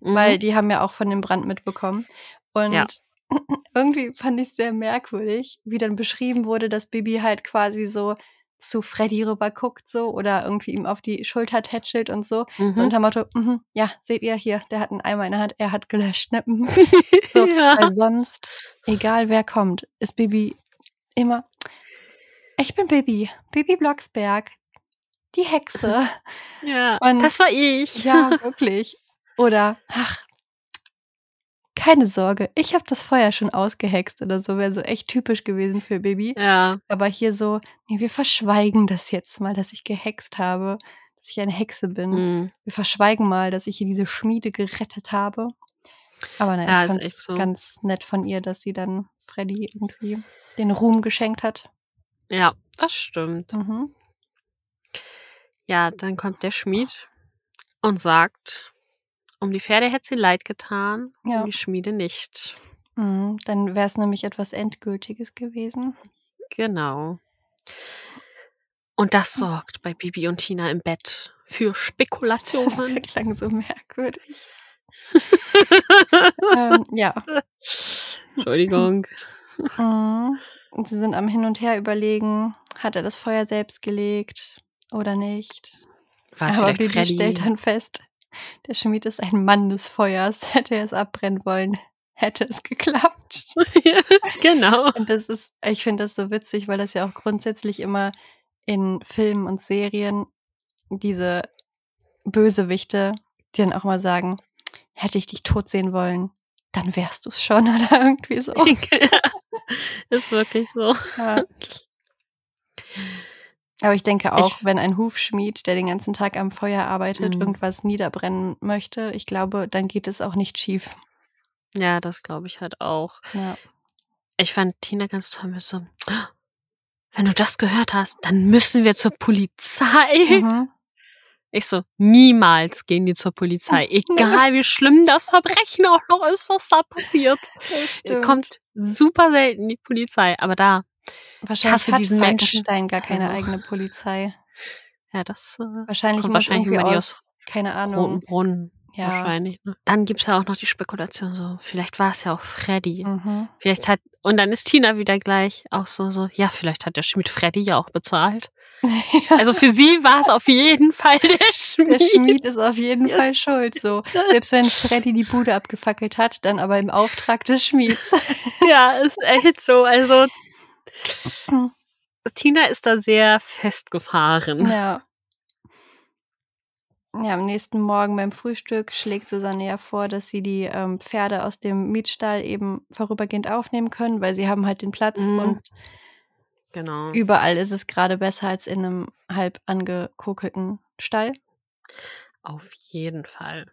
Mhm. weil die haben ja auch von dem Brand mitbekommen. Und Ja. irgendwie fand ich es sehr merkwürdig, wie dann beschrieben wurde, dass Bibi halt quasi so zu Freddy rüber guckt so oder irgendwie ihm auf die Schulter tätschelt und so. Mhm. So unter Motto, mhm, ja, seht ihr hier, der hat einen Eimer in der Hand, er hat gelöscht. Ne? Mhm. So, ja. weil sonst, egal wer kommt, ist Bibi immer, ich bin Bibi, Bibi Blocksberg, die Hexe. ja. Und- das war ich. Ja, wirklich. Oder, ach, keine Sorge, ich habe das Feuer schon ausgehext oder so, wäre so echt typisch gewesen für Bibi. Ja. Aber hier so, nee, wir verschweigen das jetzt mal, dass ich gehext habe, dass ich eine Hexe bin. Mhm. Wir verschweigen mal, dass ich hier diese Schmiede gerettet habe. Aber nein, Ja, ich echt so. ganz nett von ihr, dass sie dann Freddy irgendwie den Ruhm geschenkt hat. ja, das stimmt. Mhm. Ja, dann kommt der Schmied und sagt, um die Pferde hätte sie leid getan, Ja. um die Schmiede nicht. Mhm. Dann wäre es nämlich etwas Endgültiges gewesen. Genau. Und das sorgt bei Bibi und Tina im Bett für Das Spekulationen. klang so merkwürdig. ähm, ja. Entschuldigung. Mhm. Und sie sind am Hin und Her überlegen, hat er das Feuer selbst gelegt oder nicht. War es Aber Bibi Freddy? stellt dann fest, der Schmied ist ein Mann des Feuers. Hätte er es abbrennen wollen, hätte es geklappt. ja, genau. Und das ist, ich finde das so witzig, weil das ja auch grundsätzlich immer in Filmen und Serien diese Bösewichte, die dann auch mal sagen, hätte ich dich tot sehen wollen, dann wärst du es schon oder irgendwie so. ist wirklich so. Ja. Aber ich denke auch, Ich- wenn ein Hufschmied, der den ganzen Tag am Feuer arbeitet, Mhm. irgendwas niederbrennen möchte, ich glaube, dann geht es auch nicht schief. Ja, das glaube ich halt auch. Ja. Ich fand Tina ganz toll mit so, wenn du das gehört hast, dann müssen wir zur Polizei. Mhm. Ich so, niemals gehen die zur Polizei. Egal wie schlimm das Verbrechen auch noch ist, was da passiert. Kommt super selten die Polizei. Aber da, wahrscheinlich hasse diesen Menschen. Gar keine Also. eigene Polizei. ja, das äh, Wahrscheinlich Kommt wahrscheinlich irgendwie aus, keine Roten Ahnung. Brunnen Ja. wahrscheinlich. Ne? Dann gibt's ja auch noch die Spekulation so, vielleicht war es ja auch Freddy. Mhm. Vielleicht hat, und dann ist Tina wieder gleich auch so, so, ja, vielleicht hat der Schmied Freddy ja auch bezahlt. ja, Also für sie war es auf jeden Fall der Schmied. der Schmied ist auf jeden Fall schuld. So. Selbst wenn Freddy die Bude abgefackelt hat, dann aber im Auftrag des Schmieds. Ja, ist echt so. Also Tina ist da sehr festgefahren. Ja. Ja, am nächsten Morgen beim Frühstück schlägt Susanne ja vor, dass sie die ähm, Pferde aus dem Mietstall eben vorübergehend aufnehmen können, weil sie haben halt den Platz Mhm. und Genau. überall ist es gerade besser als in einem halb angekokelten Stall. Auf jeden Fall.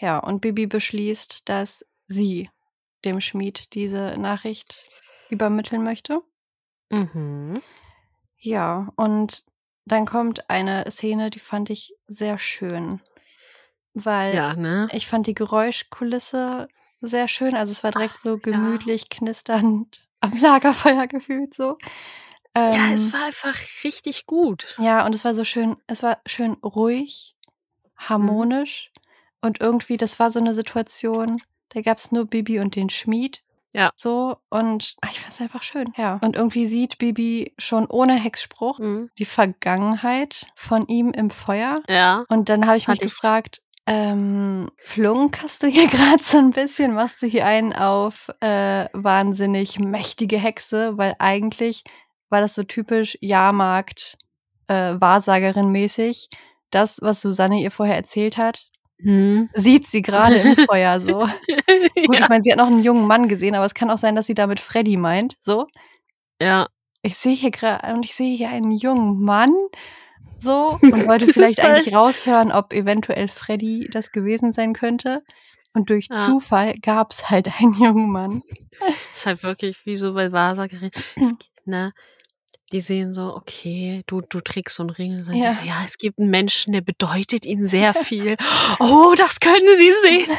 Ja, und Bibi beschließt, dass sie dem Schmied diese Nachricht übermitteln möchte. Mhm. Ja, und dann kommt eine Szene, die fand ich sehr schön. Weil Ja, ne? ich fand die Geräuschkulisse sehr schön. Also es war direkt so gemütlich, knisternd am Lagerfeuer gefühlt so. Ja, Ähm, es war einfach richtig gut. Ja, und es war so schön, es war schön ruhig, harmonisch. Und irgendwie, das war so eine Situation, da gab es nur Bibi und den Schmied. Ja. So, und ach, ich fand es einfach schön. Ja. Und irgendwie sieht Bibi schon ohne Hexspruch Mhm. die Vergangenheit von ihm im Feuer. Ja. Und dann habe ich mich Fand ich- gefragt, ähm, flunkerst du hier gerade so ein bisschen? Machst du hier einen auf äh, wahnsinnig mächtige Hexe? Weil eigentlich war das so typisch Jahrmarkt, äh, Wahrsagerin mäßig. Das, was Susanne ihr vorher erzählt hat, Mhm. sieht sie gerade im Feuer so. Gut, ja. ich meine, sie hat noch einen jungen Mann gesehen, aber es kann auch sein, dass sie damit Freddy meint. So. ja. ich sehe hier gerade und ich sehe hier einen jungen Mann so und wollte vielleicht Das eigentlich raushören, ob eventuell Freddy das gewesen sein könnte. Und durch Ja. Zufall gab es halt einen jungen Mann. ist halt wirklich wie so bei Wahrsagerin. Gibt, ne? Die sehen so, okay, du, du trägst so einen Ring. Ja. So, ja, es gibt einen Menschen, der bedeutet ihnen sehr viel. Oh, das können sie sehen.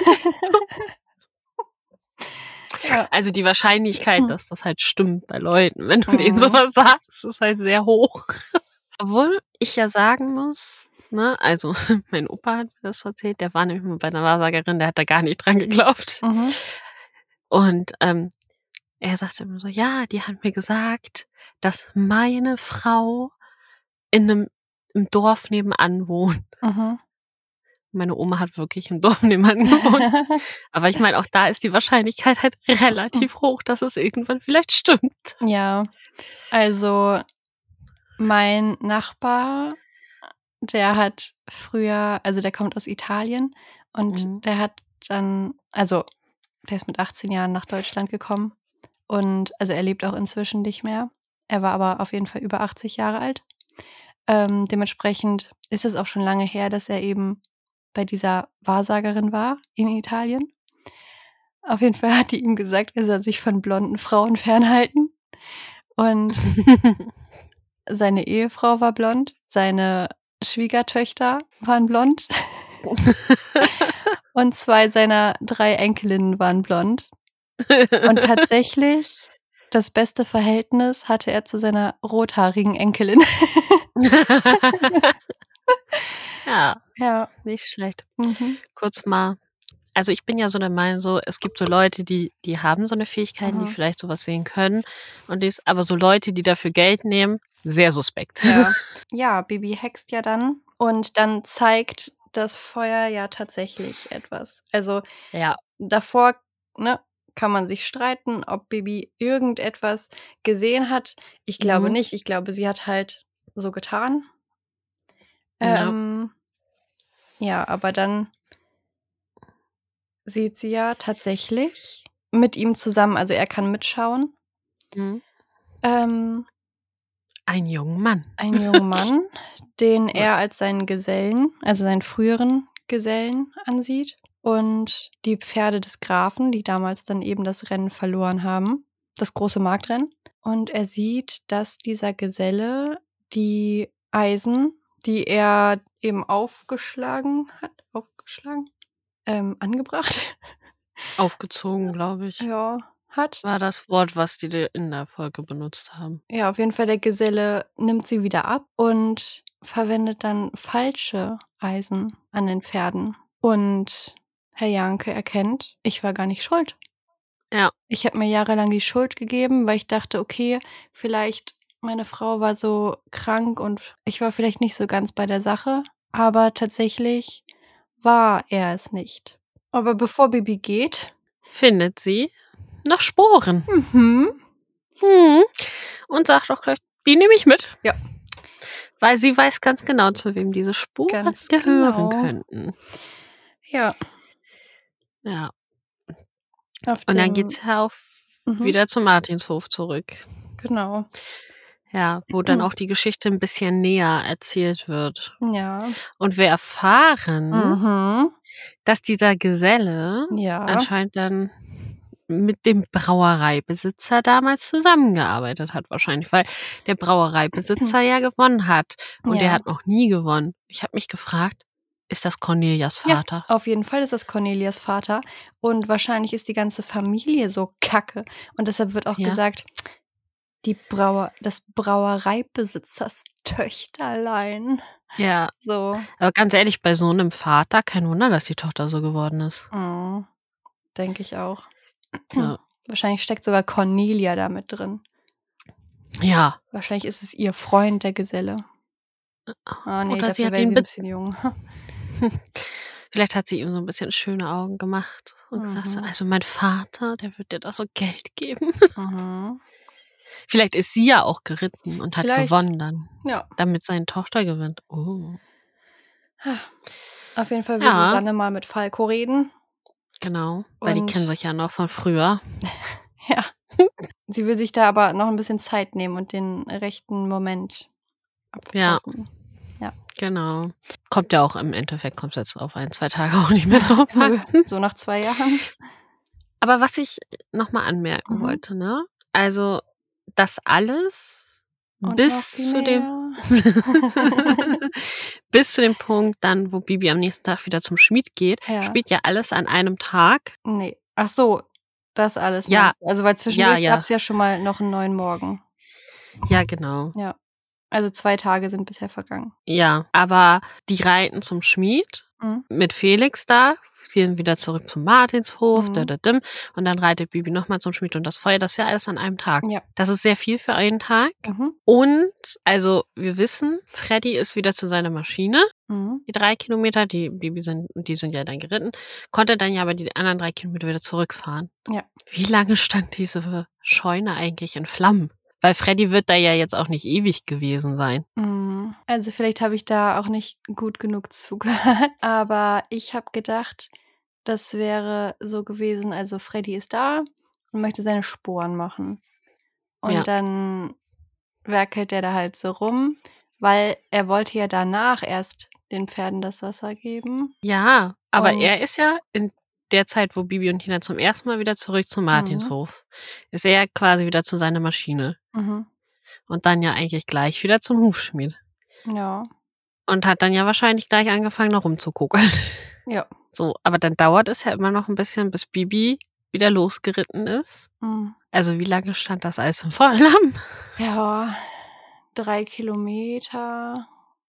Ja. Also die Wahrscheinlichkeit, Hm. dass das halt stimmt bei Leuten, wenn du denen Mhm. sowas sagst, ist halt sehr hoch. Obwohl ich ja sagen muss, ne, also mein Opa hat mir das erzählt, der war nämlich mal bei einer Wahrsagerin, der hat da gar nicht dran geglaubt. Mhm. Und ähm, er sagte immer so, ja, die hat mir gesagt, dass meine Frau in einem im Dorf nebenan wohnt. Mhm. Meine Oma hat wirklich im Dorf nebenan gewohnt. Aber ich meine, auch da ist die Wahrscheinlichkeit halt relativ hoch, dass es irgendwann vielleicht stimmt. Ja, also mein Nachbar, der hat früher, also der kommt aus Italien und Mhm. der hat dann, also der ist mit 18 Jahren nach Deutschland gekommen und also er lebt auch inzwischen nicht mehr. Er war aber auf jeden Fall über 80 Jahre alt. Ähm, dementsprechend ist es auch schon lange her, dass er eben bei dieser Wahrsagerin war in Italien. Auf jeden Fall hat die ihm gesagt, er soll sich von blonden Frauen fernhalten. Und seine Ehefrau war blond, seine Schwiegertöchter waren blond und zwei seiner drei Enkelinnen waren blond. Und tatsächlich das beste Verhältnis hatte er zu seiner rothaarigen Enkelin. ja, ja. nicht schlecht. Mhm. Kurz mal. Also ich bin ja so der Meinung, so es gibt so Leute, die die haben so eine Fähigkeit, Mhm. die vielleicht sowas sehen können und dies, aber so Leute, die dafür Geld nehmen, sehr suspekt. Ja. ja, Bibi hext ja dann und dann zeigt das Feuer ja tatsächlich etwas. Also Ja, davor ne, kann man sich streiten, ob Bibi irgendetwas gesehen hat. Ich glaube Mhm. nicht. Ich glaube, sie hat halt so getan. Ja. Ähm, ja, aber dann sieht sie ja tatsächlich mit ihm zusammen, also er kann mitschauen, Mhm. ähm, ein junger Mann. einen jungen Mann, den Ja. er als seinen Gesellen, also seinen früheren Gesellen ansieht. Und die Pferde des Grafen, die damals dann eben das Rennen verloren haben, das große Marktrennen. Und er sieht, dass dieser Geselle die Eisen, die er eben aufgeschlagen hat, aufgeschlagen, ähm, angebracht, Aufgezogen, glaube ich. ja, hat. War das Wort, was die in der Folge benutzt haben. Ja, auf jeden Fall, der Geselle nimmt sie wieder ab und verwendet dann falsche Eisen an den Pferden. Und Herr Janke erkennt, ich war gar nicht schuld. Ja. Ich habe mir jahrelang die Schuld gegeben, weil ich dachte, okay, vielleicht meine Frau war so krank und ich war vielleicht nicht so ganz bei der Sache. Aber tatsächlich war er es nicht. Aber bevor Bibi geht, Findet sie noch Sporen. mhm, Mhm. Und sagt auch gleich, die nehme ich mit. Ja. Weil sie weiß ganz genau, zu wem diese Spuren Ganz gehören genau. könnten. ja, Ja. auf Und dann geht's auf Mhm. wieder zum Martinshof zurück. Genau. Ja, wo dann auch die Geschichte ein bisschen näher erzählt wird. Ja. Und wir erfahren, Mhm. dass dieser Geselle Ja. anscheinend dann mit dem Brauereibesitzer damals zusammengearbeitet hat, wahrscheinlich, weil der Brauereibesitzer ja gewonnen hat und Ja. der hat noch nie gewonnen. Ich habe mich gefragt, ist das Cornelias Ja. Vater? Auf jeden Fall ist das Cornelias Vater. Und wahrscheinlich ist die ganze Familie so kacke. Und deshalb wird auch Ja. gesagt, die Brauer, das Brauereibesitzers Töchterlein. Ja, So. aber ganz ehrlich, bei so einem Vater, kein Wunder, dass die Tochter so geworden ist. Mhm. Denke ich auch. Ja. Wahrscheinlich steckt sogar Cornelia da mit drin. Ja. Wahrscheinlich ist es ihr Freund, der Geselle. Ah, nee, Oder sie hat ihn sie ein bisschen jung. Vielleicht hat sie ihm so ein bisschen schöne Augen gemacht und gesagt, so, Mhm. also mein Vater, der wird dir da so Geld geben. Mhm. Vielleicht ist sie ja auch geritten und hat Vielleicht. gewonnen dann, Ja. damit seine Tochter gewinnt. Oh, Auf jeden Fall will Ja. Susanne mal mit Falco reden. genau. Weil die Und- kennen sich ja noch von früher. Ja. Sie will sich da aber noch ein bisschen Zeit nehmen und den rechten Moment Ja. Genau. Kommt ja auch im Endeffekt, kommt jetzt auf ein, zwei Tage auch nicht mehr drauf an. so nach zwei Jahren. Aber was ich nochmal anmerken Mhm. wollte, ne? Also, das alles Und bis zu dem bis zu dem Punkt dann, wo Bibi am nächsten Tag wieder zum Schmied geht, Ja. spielt ja alles an einem Tag. Nee. Ach so, das alles. Ja. Also, weil zwischendurch Ja, ja. gab es ja schon mal noch einen neuen Morgen. Ja, genau. Also zwei Tage sind bisher vergangen. Ja, aber die reiten zum Schmied Mhm. mit Felix da. Sind wieder zurück zum Martinshof. Mhm. da, da, dim. Und dann reitet Bibi nochmal zum Schmied und das Feuer. Das ist ja alles an einem Tag. Ja. Das ist sehr viel für einen Tag. Mhm. Und, also, wir wissen, Freddy ist wieder zu seiner Maschine. Mhm. Die drei Kilometer, die Bibi sind, die sind ja dann geritten, konnte dann ja aber die anderen drei Kilometer wieder zurückfahren. Ja. Wie lange stand diese Scheune eigentlich in Flammen? Weil Freddy wird da ja jetzt auch nicht ewig gewesen sein. Mhm. Also vielleicht habe ich da auch nicht gut genug zugehört, aber ich habe gedacht, das wäre so gewesen, also Freddy ist da und möchte seine Sporen machen. Und Ja. dann werkelt er da halt so rum, weil er wollte ja danach erst den Pferden das Wasser geben. Ja, aber Und- er ist ja in der Zeit, wo Bibi und Tina zum ersten Mal wieder zurück zum Martinshof, ist er quasi wieder zu seiner Maschine. Mhm. Und dann ja eigentlich gleich wieder zum Hufschmied. Ja. Und hat dann ja wahrscheinlich gleich angefangen, da rumzugucken. Ja. So, aber dann dauert es ja immer noch ein bisschen, bis Bibi wieder losgeritten ist. Mhm. Also wie lange stand das Eis im Feuerlamm? Ja, drei Kilometer.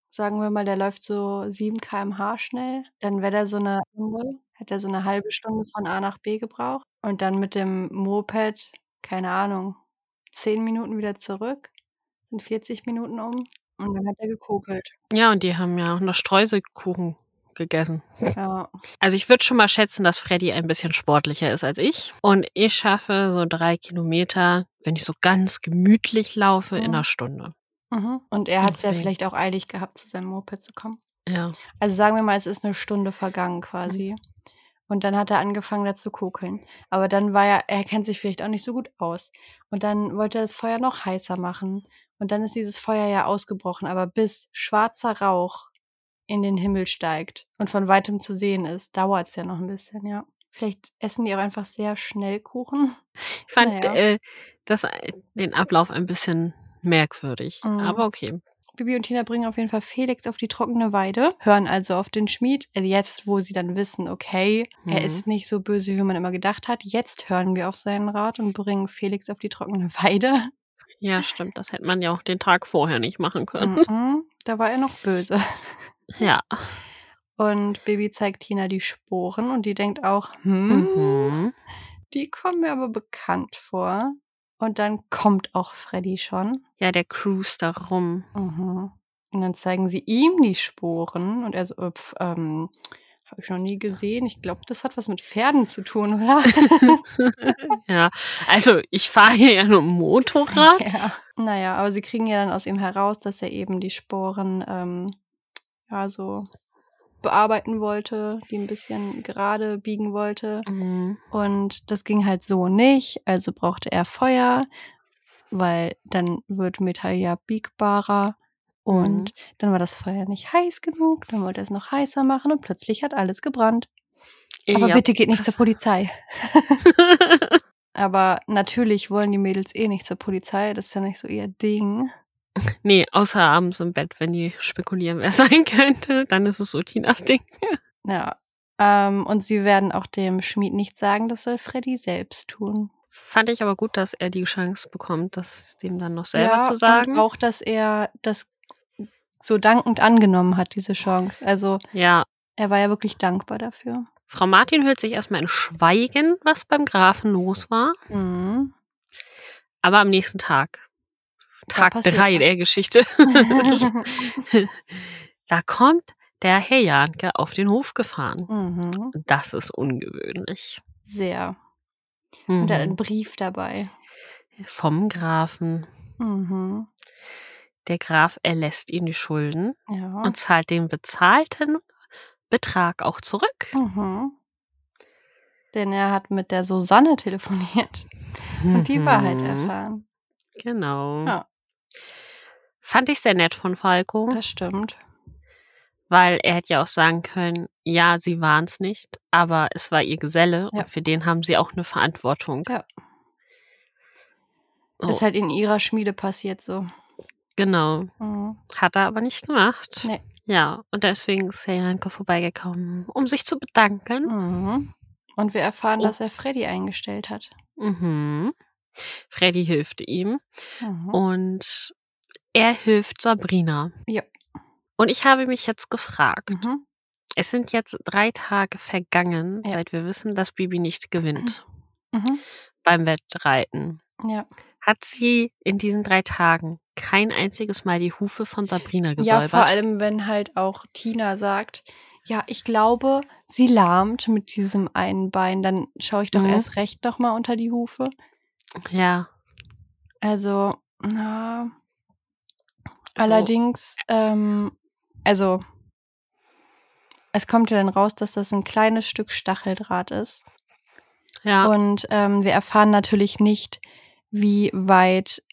Sagen wir mal, der läuft so 7 km/h schnell. Dann wäre der so eine Stunde, hätte er so eine halbe Stunde von A nach B gebraucht. Und dann mit dem Moped, keine Ahnung, 10 Minuten wieder zurück. Sind 40 Minuten um. Und dann hat er gekokelt. Ja, und die haben ja auch noch Streuselkuchen gegessen. Ja. Also ich würde schon mal schätzen, dass Freddy ein bisschen sportlicher ist als ich. Und ich schaffe so drei Kilometer, wenn ich so ganz gemütlich laufe, in Mhm. einer Stunde. Mhm. Und er hat es ja vielleicht auch eilig gehabt, zu seinem Moped zu kommen. Ja. Also sagen wir mal, es ist eine Stunde vergangen quasi. Und dann hat er angefangen, da zu kokeln. Aber dann war er, er kennt sich vielleicht auch nicht so gut aus. Und dann wollte er das Feuer noch heißer machen. Und dann ist dieses Feuer ja ausgebrochen. Aber bis schwarzer Rauch in den Himmel steigt und von weitem zu sehen ist, dauert es ja noch ein bisschen, ja. Vielleicht essen die auch einfach sehr schnell Kuchen. Ich fand Naja. äh, das, äh, den Ablauf ein bisschen merkwürdig. Mhm. Aber okay. Bibi und Tina bringen auf jeden Fall Felix auf die trockene Weide, hören also auf den Schmied. Also jetzt, wo sie dann wissen, okay, er Mhm. ist nicht so böse, wie man immer gedacht hat. Jetzt hören wir auf seinen Rat und bringen Felix auf die trockene Weide. Ja, stimmt. Das hätte man ja auch den Tag vorher nicht machen können. Mhm, da war er noch böse. Ja. Und Baby zeigt Tina die Sporen und die denkt auch, hm, Mhm. die kommen mir aber bekannt vor. Und dann kommt auch Freddy schon. Ja, der cruist da rum. Mhm. Und dann zeigen sie ihm die Sporen und er so, äh, pf, ähm, habe ich noch nie gesehen. Ich glaube, das hat was mit Pferden zu tun, oder? ja, also ich fahre hier ja nur Motorrad. ja. Naja, aber sie kriegen ja dann aus ihm heraus, dass er eben die Sporen ähm, ja so bearbeiten wollte, die ein bisschen gerade biegen wollte. Mhm. Und das ging halt so nicht. Also brauchte er Feuer, weil dann wird Metall ja biegbarer. Und Mhm. dann war das Feuer nicht heiß genug. Dann wollte er es noch heißer machen und plötzlich hat alles gebrannt. Aber ja. bitte geht nicht zur Polizei. Aber natürlich wollen die Mädels eh nicht zur Polizei. Das ist ja nicht so ihr Ding. nee, außer abends im Bett, wenn die spekulieren, wer sein könnte, dann ist es so Tinas Ding. Ja. Ähm, und sie werden auch dem Schmied nicht sagen, das soll Freddy selbst tun. Fand ich aber gut, dass er die Chance bekommt, das dem dann noch selber ja, zu sagen. Und auch, dass er das so dankend angenommen hat, diese Chance. Also ja, er war ja wirklich dankbar dafür. Frau Martin hüllt sich erstmal in Schweigen, was beim Grafen los war. Mhm. Aber am nächsten Tag, Tag passiert drei was. der Geschichte, da kommt der Herr Janke auf den Hof gefahren. mhm. Das ist ungewöhnlich. Sehr. Und er hat einen Mhm. Brief dabei. Vom Grafen. Mhm. Der Graf erlässt ihm die Schulden Ja. und zahlt den bezahlten Betrag auch zurück. Mhm. Denn er hat mit der Susanne telefoniert und die Wahrheit Mhm. erfahren. Genau. Ja. Fand ich sehr nett von Falco, Das stimmt. weil er hätte ja auch sagen können, ja, sie waren es nicht, aber es war ihr Geselle Ja. und für den haben sie auch eine Verantwortung. Ja. Oh, Ist halt in ihrer Schmiede passiert so. genau. Mhm. Hat er aber nicht gemacht. Nee. Ja, und deswegen ist Herr Janke vorbeigekommen, um sich zu bedanken. Mhm. Und wir erfahren, Oh. dass er Freddy eingestellt hat. Mhm. Freddy hilft ihm Mhm. und er hilft Sabrina. Ja. Und ich habe mich jetzt gefragt, Mhm. es sind jetzt drei Tage vergangen, Ja. seit wir wissen, dass Bibi nicht gewinnt Mhm. beim Wettreiten. Ja. Hat sie in diesen drei Tagen kein einziges Mal die Hufe von Sabrina Ja, gesäubert? vor allem, wenn halt auch Tina sagt, ja, ich glaube, sie lahmt mit diesem einen Bein, dann schaue ich doch Mhm. erst recht noch mal unter die Hufe. Ja, Also, na, allerdings, ähm, also, es kommt ja dann raus, dass das ein kleines Stück Stacheldraht ist. ja. Und ähm, wir erfahren natürlich nicht, wie weit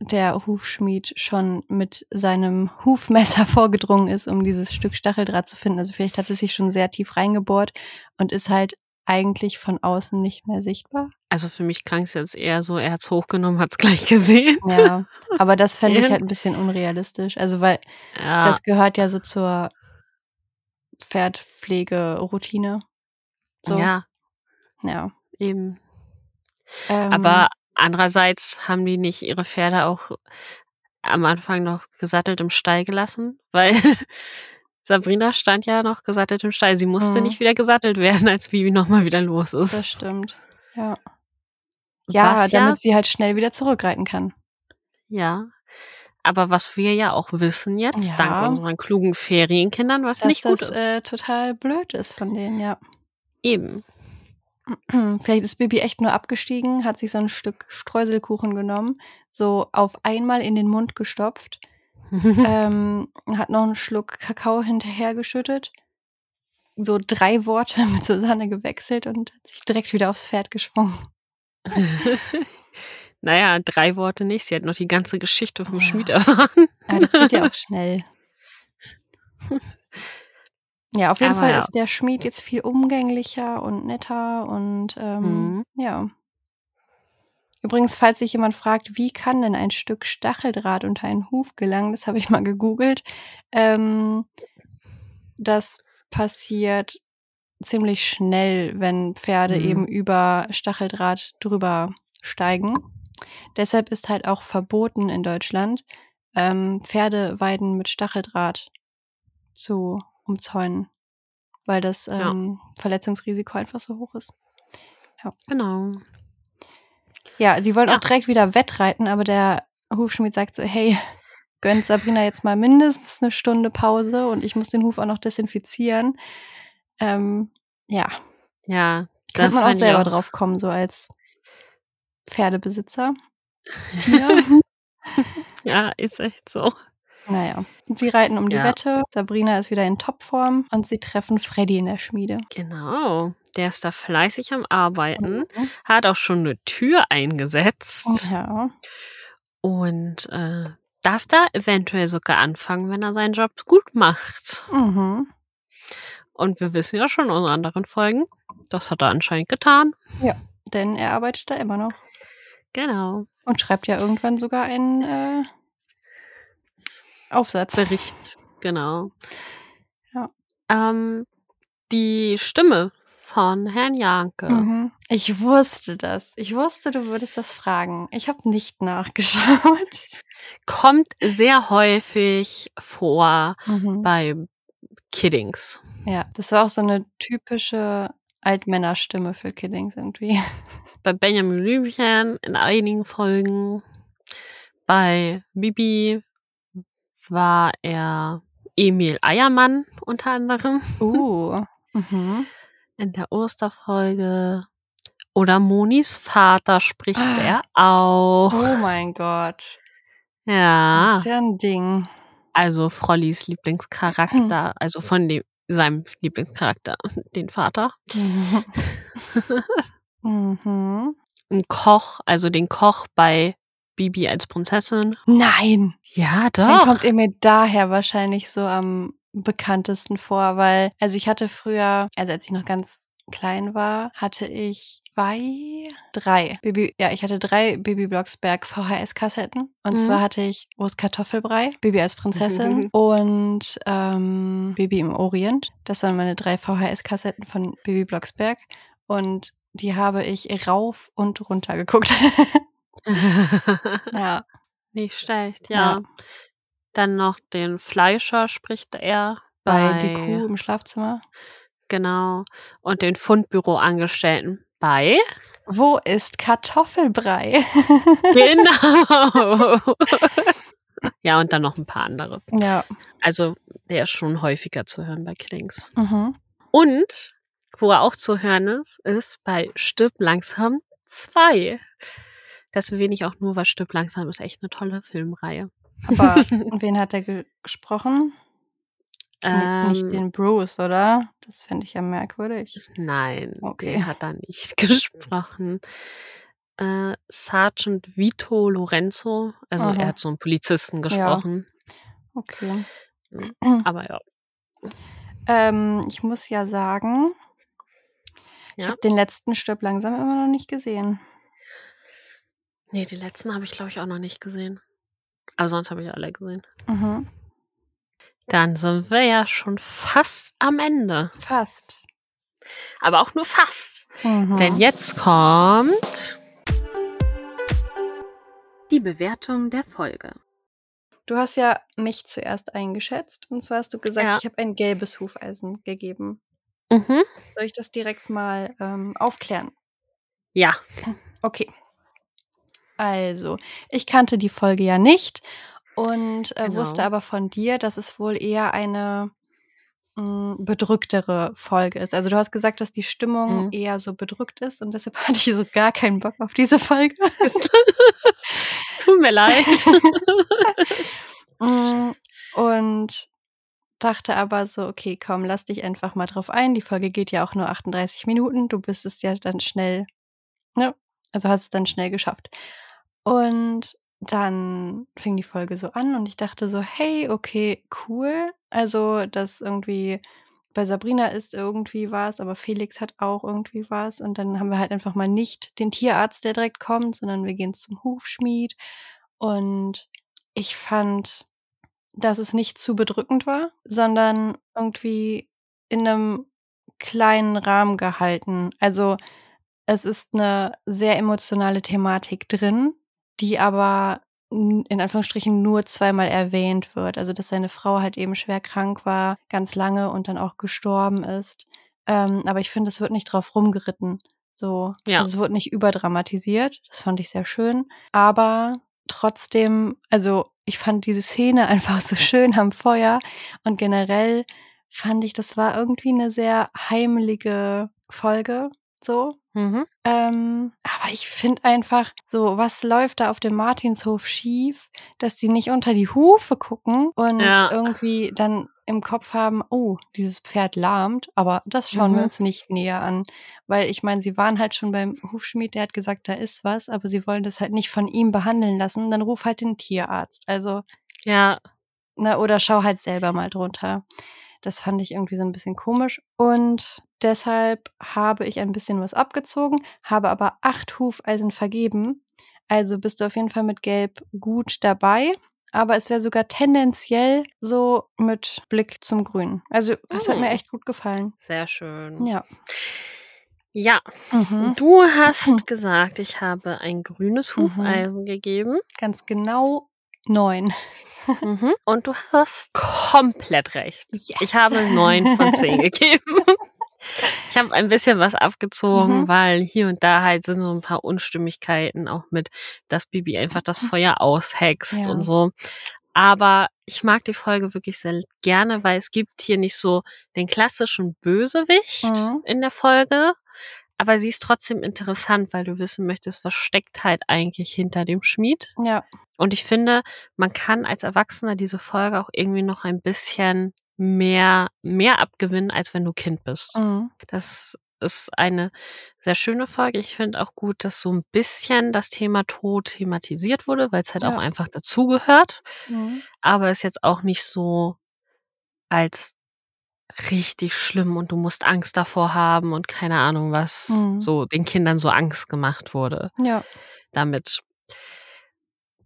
der Hufschmied schon mit seinem Hufmesser vorgedrungen ist, um dieses Stück Stacheldraht zu finden. Also vielleicht hat es sich schon sehr tief reingebohrt und ist halt eigentlich von außen nicht mehr sichtbar. Also für mich klang es jetzt eher so, er hat's hochgenommen, hat's gleich gesehen. Ja, aber das fände ich halt ein bisschen unrealistisch. Also weil Ja, das gehört ja so zur Pferdpflegeroutine. So, ja, ja. eben. Ähm, Aber andererseits haben die nicht ihre Pferde auch am Anfang noch gesattelt im Stall gelassen, weil Sabrina stand ja noch gesattelt im Stall. Sie musste Mhm. nicht wieder gesattelt werden, als Bibi nochmal wieder los das ist. stimmt. Ja. Ja, Was damit sie halt schnell wieder zurückreiten kann. Ja. Aber was wir ja auch wissen jetzt, Ja. dank unseren klugen Ferienkindern, was nicht gut das ist. äh, total blöd ist von denen, ja. Eben. Vielleicht ist Bibi echt nur abgestiegen, hat sich so ein Stück Streuselkuchen genommen, so auf einmal in den Mund gestopft, ähm, hat noch einen Schluck Kakao hinterhergeschüttet, so drei Worte mit Susanne gewechselt und hat sich direkt wieder aufs Pferd geschwungen. naja, drei Worte nicht. Sie hat noch die ganze Geschichte vom Ja. Schmied erfahren. Ja, das geht ja auch schnell. Ja, auf jeden Aber Fall ja. ist der Schmied jetzt viel umgänglicher und netter und ähm, Mhm. ja. Übrigens, falls sich jemand fragt, wie kann denn ein Stück Stacheldraht unter einen Huf gelangen, das habe ich mal gegoogelt. Ähm, das passiert ziemlich schnell, wenn Pferde Mhm. eben über Stacheldraht drüber steigen. Deshalb ist halt auch verboten in Deutschland, ähm, Pferdeweiden mit Stacheldraht zu umzäunen, weil das Ja. ähm, Verletzungsrisiko einfach so hoch ist. Genau. Ja, sie wollen Ja. auch direkt wieder wettreiten, aber der Hufschmied sagt so, hey, gönnt Sabrina jetzt mal mindestens eine Stunde Pause und ich muss den Huf auch noch desinfizieren. Ähm, ja, Ja. könnte man auch selber auch- drauf kommen, so als Pferdebesitzer. Ja, ist echt so. Naja, sie reiten um die Ja. Wette. Sabrina ist wieder in Topform und sie treffen Freddy in der Schmiede. Genau. Der ist da fleißig am Arbeiten, Mhm. hat auch schon eine Tür eingesetzt Ja, und äh, darf da eventuell sogar anfangen, wenn er seinen Job gut macht. mhm. Und wir wissen ja schon in unseren anderen Folgen, das hat er anscheinend getan. denn er arbeitet da immer noch Genau. und schreibt ja irgendwann sogar einen äh, Aufsatz. Bericht. Genau. Ja. Ähm, die Stimme von Herrn Janke. Mhm. Ich wusste das. Ich wusste, du würdest das fragen. Ich habe nicht nachgeschaut. kommt sehr häufig vor Mhm. bei Kiddings. Ja, das war auch so eine typische Altmännerstimme für Kiddings irgendwie. Bei Benjamin Blümchen in einigen Folgen. Bei Bibi war er Emil Eiermann unter anderem Uh. Mhm. in der Osterfolge. Oder Monis Vater spricht Ah. er auch. Oh mein Gott. Das Ja, ist ja ein Ding. also Frollis Lieblingscharakter, also von dem, seinem Lieblingscharakter, den Vater. Mhm. mhm. Ein Koch, also den Koch bei Bibi als Prinzessin. Nein. Ja, Dann doch. kommt ihr mir daher wahrscheinlich so am bekanntesten vor, weil, also ich hatte früher, also als ich noch ganz klein war, hatte ich zwei, drei Baby, ja, ich hatte drei Baby Blocksberg VHS-Kassetten. Und Mhm. zwar hatte ich Urs Kartoffelbrei, Baby als Prinzessin Mhm. und ähm, Baby im Orient. Das waren meine drei VHS-Kassetten von Baby Blocksberg. Und die habe ich rauf und runter geguckt. ja. Nicht schlecht, ja. Ja. Dann noch den Fleischer spricht er bei Bei- die Kuh im Schlafzimmer. Genau. Und den Fundbüroangestellten bei. Wo ist Kartoffelbrei? Genau. ja, und dann noch ein paar andere. ja. Also, der ist schon häufiger zu hören bei Killings. Mhm. Und, wo er auch zu hören ist, ist bei Stirb langsam 2. Das erwähne ich auch nur, weil Stirb langsam ist echt eine tolle Filmreihe. Aber wen hat er ge gesprochen? Ähm, Nicht den Bruce, oder? Das finde ich ja merkwürdig. Nein, Okay. der hat da nicht gesprochen. Äh, Sergeant Vito Lorenzo, also Aha. er hat so einen Polizisten gesprochen. Okay. Aber ja. Ähm, ich muss ja sagen, ich Ja. habe den letzten Stirb langsam immer noch nicht gesehen. Nee, die letzten habe ich, glaube ich, auch noch nicht gesehen. Aber sonst habe ich alle gesehen. Mhm. Dann sind wir ja schon fast am Ende. Fast. Aber auch nur fast. Mhm. Denn jetzt kommt die Bewertung der Folge. Du hast ja mich zuerst eingeschätzt. Und zwar hast du gesagt, Ja. ich habe ein gelbes Hufeisen gegeben. Mhm. Soll ich das direkt mal ähm, aufklären? Ja. Okay. Also, ich kannte die Folge ja nicht und äh, Genau. wusste aber von dir, dass es wohl eher eine mh, bedrücktere Folge ist. Also du hast gesagt, dass die Stimmung Mhm. eher so bedrückt ist und deshalb hatte ich so gar keinen Bock auf diese Folge. Tut mir leid. Mm, und dachte aber so, okay, komm, lass dich einfach mal drauf ein. Die Folge geht ja auch nur 38 Minuten. Du bist es ja dann schnell, ne? Also hast es dann schnell geschafft. Und dann fing die Folge so an und ich dachte so, hey, okay, cool. Also, dass irgendwie bei Sabrina ist irgendwie was, aber Felix hat auch irgendwie was. Und dann haben wir halt einfach mal nicht den Tierarzt, der direkt kommt, sondern wir gehen zum Hufschmied. Und ich fand, dass es nicht zu bedrückend war, sondern irgendwie in einem kleinen Rahmen gehalten. Also es ist eine sehr emotionale Thematik drin, die aber in Anführungsstrichen nur zweimal erwähnt wird. Also dass seine Frau halt eben schwer krank war, ganz lange und dann auch gestorben ist. Ähm, aber ich finde, es wird nicht drauf rumgeritten. So, Ja. also es wird nicht überdramatisiert. Das fand ich sehr schön. Aber trotzdem, also ich fand diese Szene einfach so schön am Feuer und generell fand ich, das war irgendwie eine sehr heimelige Folge. So. Mhm. Ähm, aber ich finde einfach so, was läuft da auf dem Martinshof schief, dass die nicht unter die Hufe gucken und Ja. irgendwie dann im Kopf haben, oh, dieses Pferd lahmt, aber das schauen wir Mhm. uns nicht näher an. Weil ich meine, sie waren halt schon beim Hufschmied, der hat gesagt, da ist was, aber sie wollen das halt nicht von ihm behandeln lassen, dann ruf halt den Tierarzt. Also, Ja. ne, oder schau halt selber mal drunter. Das fand ich irgendwie so ein bisschen komisch. Und deshalb habe ich ein bisschen was abgezogen, habe aber acht Hufeisen vergeben. Also bist du auf jeden Fall mit Gelb gut dabei. Aber es wäre sogar tendenziell so mit Blick zum Grün. Also es hat mir Mm. echt gut gefallen. Sehr schön. Ja. Ja, Mhm. du hast gesagt, ich habe ein grünes Mhm. Hufeisen gegeben. Ganz genau neun. Mhm. Und du hast komplett recht. Ich habe neun von zehn gegeben. Ich habe ein bisschen was abgezogen, Mhm. weil hier und da halt sind so ein paar Unstimmigkeiten, auch mit, dass Bibi einfach das Feuer aushext Ja. und so. Aber ich mag die Folge wirklich sehr gerne, weil es gibt hier nicht so den klassischen Bösewicht Mhm. in der Folge, aber sie ist trotzdem interessant, weil du wissen möchtest, was steckt halt eigentlich hinter dem Schmied. Ja. Und ich finde, man kann als Erwachsener diese Folge auch irgendwie noch ein bisschen mehr, mehr abgewinnen, als wenn du Kind bist. Mhm. Das ist eine sehr schöne Folge. Ich finde auch gut, dass so ein bisschen das Thema Tod thematisiert wurde, weil es halt Ja. auch einfach dazugehört. Mhm. Aber es jetzt auch nicht so als richtig schlimm und du musst Angst davor haben und keine Ahnung was Mhm. so den Kindern so Angst gemacht wurde Ja. damit.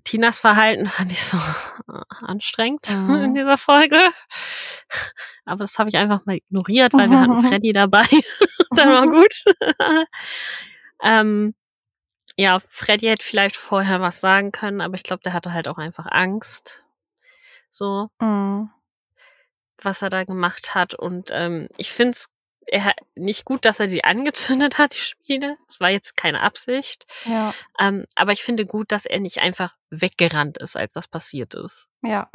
Tinas Verhalten fand ich so äh, anstrengend Mhm. in dieser Folge. Aber das habe ich einfach mal ignoriert, weil wir hatten Freddy dabei. Dann war gut. ähm, ja, Freddy hätte vielleicht vorher was sagen können, aber ich glaube, der hatte halt auch einfach Angst. So, Mhm. was er da gemacht hat. Und ähm, ich finde es er hat nicht gut, dass er die angezündet hat, die Schmiede. Das war jetzt keine Absicht. Ja. Ähm, aber ich finde gut, dass er nicht einfach weggerannt ist, als das passiert ist. Ja.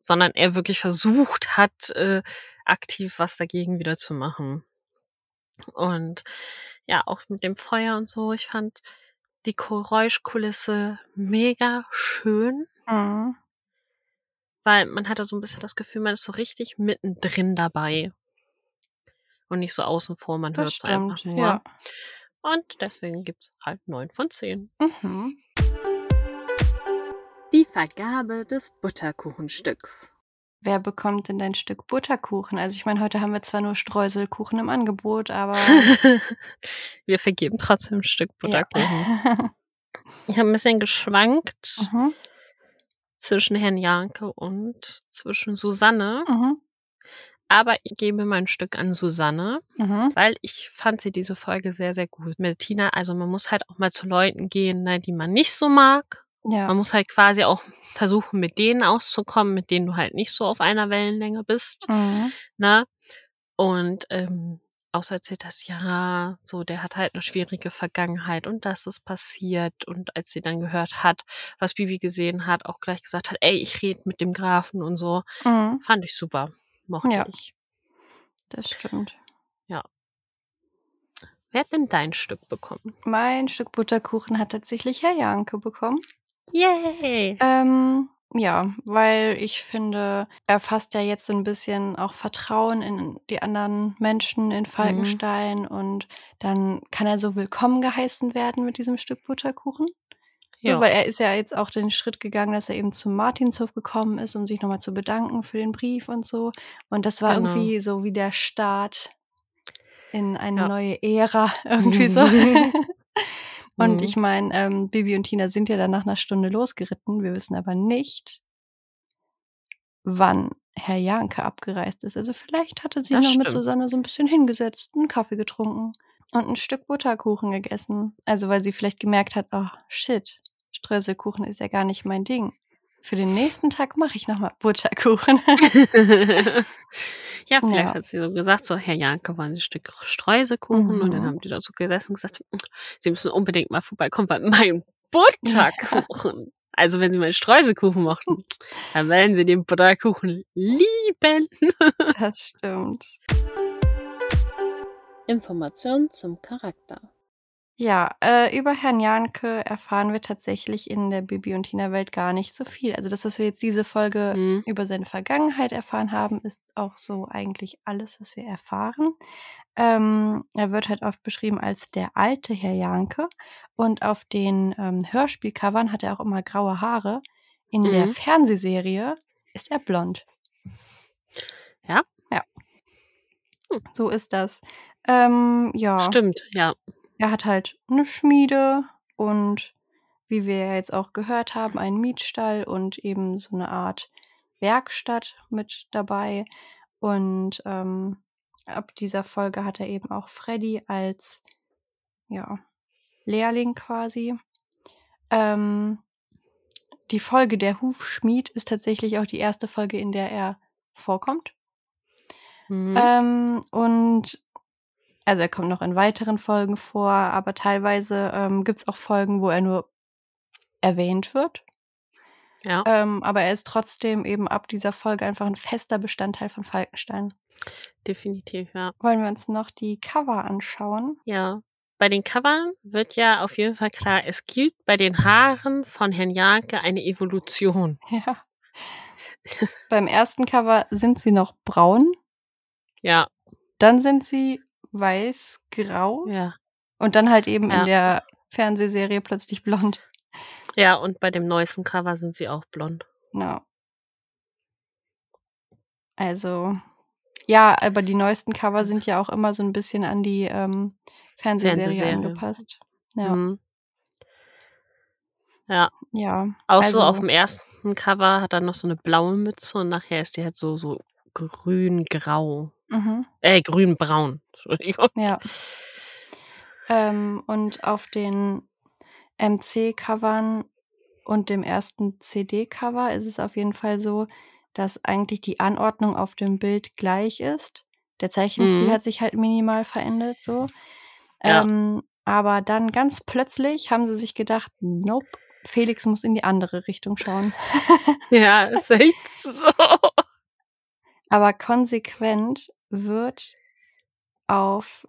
Sondern er wirklich versucht hat, äh, aktiv was dagegen wieder zu machen. Und ja, auch mit dem Feuer und so. Ich fand die Geräuschkulisse mega schön. Mhm. Weil man hatte so ein bisschen das Gefühl, man ist so richtig mittendrin dabei. Und nicht so außen vor, man hört Das es einfach nur. Ja. Und deswegen gibt's halt neun von zehn. Mhm. Die Vergabe des Butterkuchenstücks. Wer bekommt denn dein Stück Butterkuchen? Also ich meine, heute haben wir zwar nur Streuselkuchen im Angebot, aber Wir vergeben trotzdem ein Stück ja. Butterkuchen. Ich habe ein bisschen geschwankt mhm. zwischen Herrn Janke und zwischen Susanne. Mhm. Aber ich gebe mein Stück an Susanne, Mhm. weil ich fand sie diese Folge sehr, sehr gut. Mit Tina, also man muss halt auch mal zu Leuten gehen, ne, die man nicht so mag. Man Ja. muss halt quasi auch versuchen, mit denen auszukommen, mit denen du halt nicht so auf einer Wellenlänge bist. Mhm. Ne? Und ähm, so erzählt das, ja, so, der hat halt eine schwierige Vergangenheit und das ist passiert. Und als sie dann gehört hat, was Bibi gesehen hat, auch gleich gesagt hat, ey, ich rede mit dem Grafen und so, Mhm. fand ich super. Mochte Ja. ich. Das stimmt. Wer hat denn dein Stück bekommen? Mein Stück Butterkuchen hat tatsächlich Herr Janke bekommen. Yay! Ähm, ja, weil ich finde, er fasst ja jetzt so ein bisschen auch Vertrauen in die anderen Menschen in Falkenstein und dann kann er so willkommen geheißen werden mit diesem Stück Butterkuchen. Ja. weil er ist ja jetzt auch den Schritt gegangen, dass er eben zum Martinshof gekommen ist, um sich nochmal zu bedanken für den Brief und so. Und das war Genau. irgendwie so wie der Start in eine Ja. neue Ära irgendwie so. und Mhm. ich meine, ähm, Bibi und Tina sind ja dann nach einer Stunde losgeritten. Wir wissen aber nicht, wann Herr Janke abgereist ist. Also vielleicht hatte sie Das noch mit stimmt. Susanne so ein bisschen hingesetzt, einen Kaffee getrunken und ein Stück Butterkuchen gegessen. Also weil sie vielleicht gemerkt hat, oh shit, Streuselkuchen ist ja gar nicht mein Ding. Für den nächsten Tag mache ich nochmal Butterkuchen. ja, vielleicht Ja. hat sie so gesagt, so, Herr Janke, wollen Sie ein Stück Streuselkuchen? Und dann Mhm. haben die da so gesessen und gesagt, "Mm, Sie müssen unbedingt mal vorbeikommen, weil mein Butterkuchen, also wenn Sie meinen Streuselkuchen mochten, dann werden Sie den Butterkuchen lieben. Das stimmt. Informationen zum Charakter. Ja, äh, über Herrn Janke erfahren wir tatsächlich in der Bibi und Tina Welt gar nicht so viel. Also das, was wir jetzt diese Folge Mhm. über seine Vergangenheit erfahren haben, ist auch so eigentlich alles, was wir erfahren. Ähm, er wird halt oft beschrieben als der alte Herr Janke und auf den ähm, Hörspielcovern hat er auch immer graue Haare. In der Mhm. Fernsehserie ist er blond. Ja? Ja. So ist das. Ähm, ja. Stimmt, ja. Er hat halt eine Schmiede und wie wir ja jetzt auch gehört haben, einen Mietstall und eben so eine Art Werkstatt mit dabei. Und ähm, ab dieser Folge hat er eben auch Freddy als ja, Lehrling quasi. Ähm, die Folge Der Hufschmied ist tatsächlich auch die erste Folge, in der er vorkommt. Mhm. Ähm, und also er kommt noch in weiteren Folgen vor, aber teilweise ähm, gibt es auch Folgen, wo er nur erwähnt wird. ja, Ähm, aber er ist trotzdem eben ab dieser Folge einfach ein fester Bestandteil von Falkenstein. definitiv, ja. Wollen wir uns noch die Cover anschauen? Ja. Bei den Covern wird ja auf jeden Fall klar, es gibt bei den Haaren von Herrn Janke eine Evolution. Ja. Beim ersten Cover sind sie noch braun, Ja, dann sind sie weiß-grau ja. und dann halt eben Ja. in der Fernsehserie plötzlich blond. Ja, und bei dem neuesten Cover sind sie auch blond. No. Also, ja, aber die neuesten Cover sind ja auch immer so ein bisschen an die ähm, Fernsehserie, Fernsehserie. angepasst. Ja, Mhm. Ja, ja. auch also, so auf dem ersten Cover hat er noch so eine blaue Mütze und nachher ist die halt so, so grün-grau. Mhm, Äh, grün-braun. Entschuldigung. ja. Ähm, und auf den MC-Covern und dem ersten CD-Cover ist es auf jeden Fall so, dass eigentlich die Anordnung auf dem Bild gleich ist. Der Zeichenstil Mhm. hat sich halt minimal verändert so. Ja. Ähm, aber dann ganz plötzlich haben sie sich gedacht, nope, Felix muss in die andere Richtung schauen. Ja, ist echt so. Aber konsequent wird auf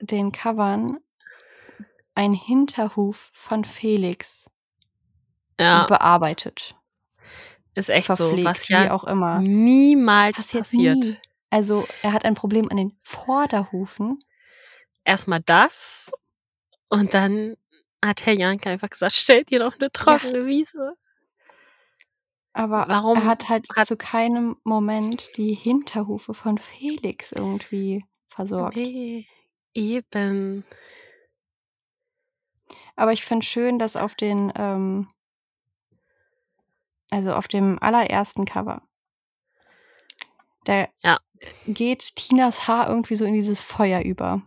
den Covern ein Hinterhuf von Felix Ja, bearbeitet. ist echt so. Was wie ja auch immer. niemals Das passiert passiert. nie. Also er hat ein Problem an den Vorderhufen. Erstmal das und dann hat Herr Janke einfach gesagt, stell dir doch eine trockene Wiese. Aber Warum er hat halt hat- zu keinem Moment die Hinterhufe von Felix irgendwie versorgt. Nee, eben. Aber ich finde schön, dass auf den, ähm, also auf dem allerersten Cover, da Ja. geht Tinas Haar irgendwie so in dieses Feuer über.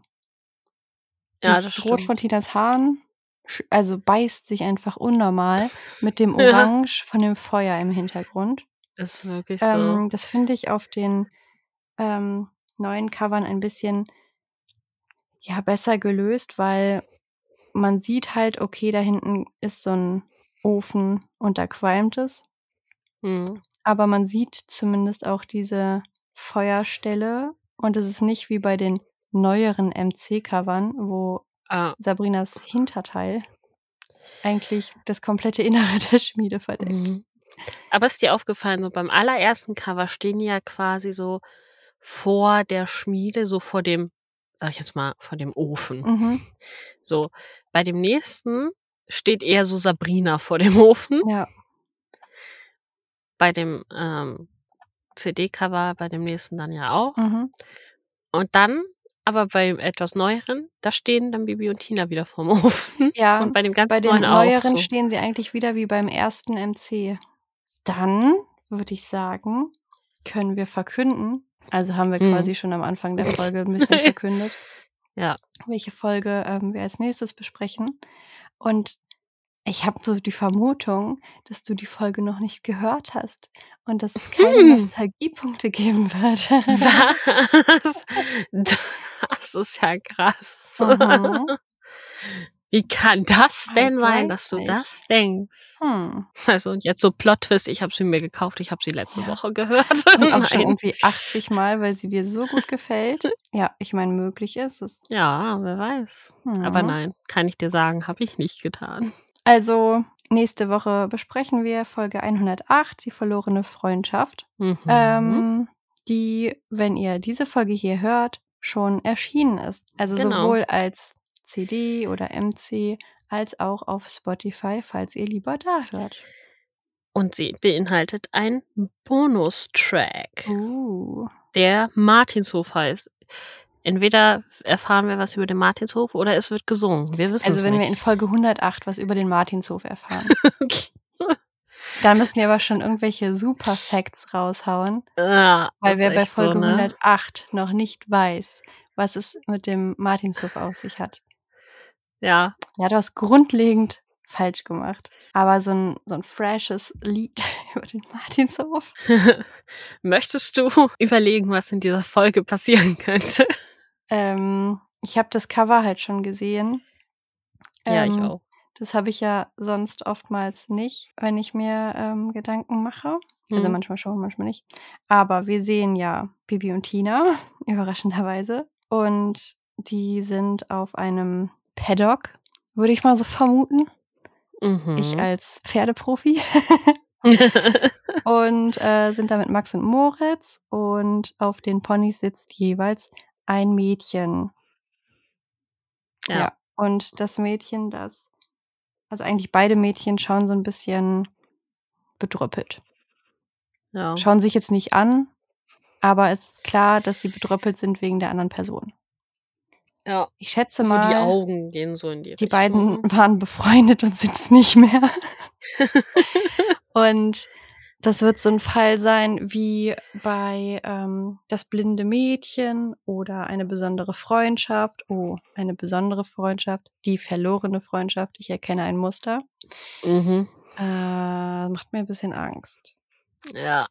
Ja, das Rot stimmt. von Tinas Haaren, also beißt sich einfach unnormal mit dem Ja. Orange von dem Feuer im Hintergrund. Das ist wirklich so. Ähm, das finde ich auf den ähm, neuen Covern ein bisschen ja besser gelöst, weil man sieht halt, okay, da hinten ist so ein Ofen und da qualmt es, Hm. aber man sieht zumindest auch diese Feuerstelle und es ist nicht wie bei den neueren MC-Covern, wo Ah, Sabrinas Hinterteil eigentlich das komplette Innere der Schmiede verdeckt. mhm. Aber ist dir aufgefallen, so beim allerersten Cover stehen ja quasi so vor der Schmiede, so vor dem, sag ich jetzt mal, vor dem Ofen. Mhm. So, bei dem nächsten steht eher so Sabrina vor dem Ofen. Ja, Bei dem ähm, CD-Cover, bei dem nächsten dann ja auch. mhm. Und dann, aber bei etwas neueren, da stehen dann Bibi und Tina wieder vorm Ofen. ja. Und bei dem ganz Bei den neuen auch. neueren So. stehen sie eigentlich wieder wie beim ersten MC. Dann würde ich sagen, können wir verkünden. Also haben wir Mhm. quasi schon am Anfang der Folge ein bisschen verkündet, Ja. welche Folge ähm, wir als nächstes besprechen. Und ich habe so die Vermutung, dass du die Folge noch nicht gehört hast und dass es keine Hm. Nostalgiepunkte geben wird. Was? Das ist ja krass. Mhm. Wie kann das Ich denn sein, dass du nicht. das denkst? Hm. Also und jetzt so Plot-Twist, ich habe sie mir gekauft, ich habe sie letzte Ja. Woche gehört. Und auch schon irgendwie 80 Mal, weil sie dir so gut gefällt. Ja, ich meine, möglich ist es. Ja, wer weiß. Aber Mhm. nein, kann ich dir sagen, habe ich nicht getan. Also, nächste Woche besprechen wir Folge 108, die verlorene Freundschaft, Mhm. ähm, die, wenn ihr diese Folge hier hört, schon erschienen ist. Also Genau. sowohl als CD oder MC als auch auf Spotify, falls ihr lieber da hört. Und sie beinhaltet einen Bonustrack, Uh. der Martinshof heißt. Entweder erfahren wir was über den Martinshof oder es wird gesungen. Wir wissen Also wenn wir nicht. in Folge 108 was über den Martinshof erfahren, Okay. dann müssen wir aber schon irgendwelche Super Facts raushauen, Ja, weil wer bei Folge so, ne? 108 noch nicht weiß, was es mit dem Martinshof auf sich hat. Ja, Ja, du hast grundlegend falsch gemacht. Aber so ein, so ein freshes Lied über den Martinshof. Möchtest du überlegen, was in dieser Folge passieren könnte? Ähm, ich habe das Cover halt schon gesehen. Ja, ich Ähm, auch. Das habe ich ja sonst oftmals nicht, wenn ich mir ähm, Gedanken mache. Also Hm. manchmal schon, manchmal nicht. Aber wir sehen ja Bibi und Tina, überraschenderweise. Und die sind auf einem Paddock, würde ich mal so vermuten. Mhm. Ich als Pferdeprofi. und äh, sind da mit Max und Moritz und auf den Ponys sitzt jeweils ein Mädchen. Ja. Ja. Und das Mädchen, das, also eigentlich beide Mädchen schauen so ein bisschen bedröppelt. ja. Schauen sich jetzt nicht an, aber es ist klar, dass sie bedröppelt sind wegen der anderen Person. Ja. Ich schätze So mal, die Augen gehen so in die die Richtung. beiden waren befreundet und sind es nicht mehr. Und das wird so ein Fall sein wie bei ähm, Das blinde Mädchen oder eine besondere Freundschaft. Oh, eine besondere Freundschaft. Die verlorene Freundschaft. Ich erkenne ein Muster. Mhm. Äh, macht mir ein bisschen Angst. Ja.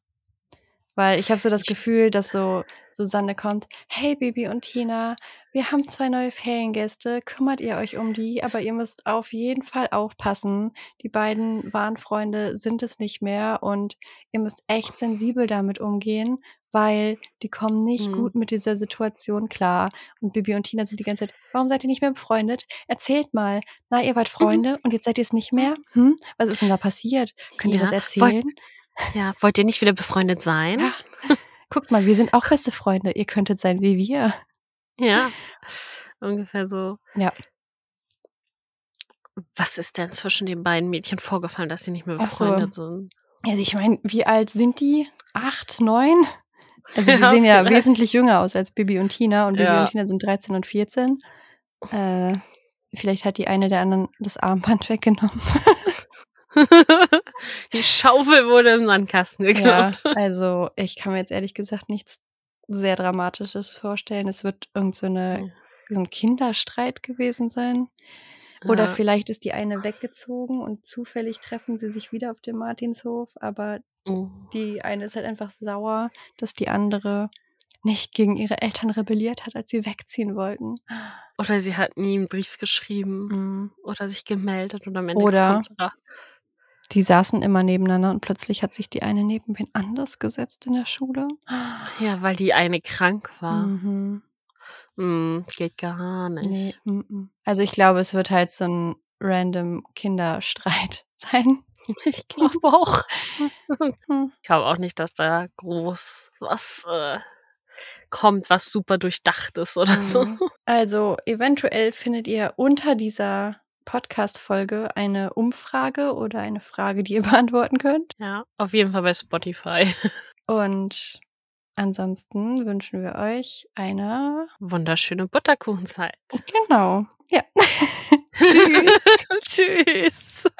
Weil ich habe so das Gefühl, dass so Susanne kommt, hey Bibi und Tina, wir haben zwei neue Feriengäste, kümmert ihr euch um die, aber ihr müsst auf jeden Fall aufpassen. Die beiden wahren Freunde sind es nicht mehr und ihr müsst echt sensibel damit umgehen, weil die kommen nicht Mhm. gut mit dieser Situation klar. Und Bibi und Tina sind die ganze Zeit, warum seid ihr nicht mehr befreundet? Erzählt mal. Na, ihr wart Freunde und jetzt seid ihr es nicht mehr? Hm? Was ist denn da passiert? Könnt ihr Ja, das wollt- erzählen? Ja, wollt ihr nicht wieder befreundet sein? Ja. Guckt mal, wir sind auch beste Freunde. Ihr könntet sein wie wir. Ja. Ungefähr so. Ja. Was ist denn zwischen den beiden Mädchen vorgefallen, dass sie nicht mehr Ach so. befreundet sind? Also ich meine, wie alt sind die? Acht, neun? Also die Ja, sehen ja vielleicht. wesentlich jünger aus als Bibi und Tina und Bibi Ja. und Tina sind 13 und 14. Äh, vielleicht hat die eine der anderen das Armband weggenommen. Die Schaufel wurde im Sandkasten Ja, geklaut. also ich kann mir jetzt ehrlich gesagt nichts sehr Dramatisches vorstellen. Es wird irgend so, eine, so ein Kinderstreit gewesen sein. Oder Ja. vielleicht ist die eine weggezogen und zufällig treffen sie sich wieder auf dem Martinshof, aber Oh. die eine ist halt einfach sauer, dass die andere nicht gegen ihre Eltern rebelliert hat, als sie wegziehen wollten. Oder sie hat nie einen Brief geschrieben Mhm. oder sich gemeldet und am Ende Oder- Die saßen immer nebeneinander und plötzlich hat sich die eine neben wen anders gesetzt in der Schule. Ja, weil die eine krank war. Mhm. Hm, geht gar nicht. Nee, mhm. Also ich glaube, es wird halt so ein random Kinderstreit sein. Ich glaube auch. Hm. Ich glaube auch nicht, dass da groß was äh, kommt, was super durchdacht ist oder so. Mhm. Also eventuell findet ihr unter dieser Podcast-Folge eine Umfrage oder eine Frage, die ihr beantworten könnt. Ja, auf jeden Fall bei Spotify. Und ansonsten wünschen wir euch eine. Wunderschöne Butterkuchenzeit. Genau. Ja. Tschüss. Tschüss.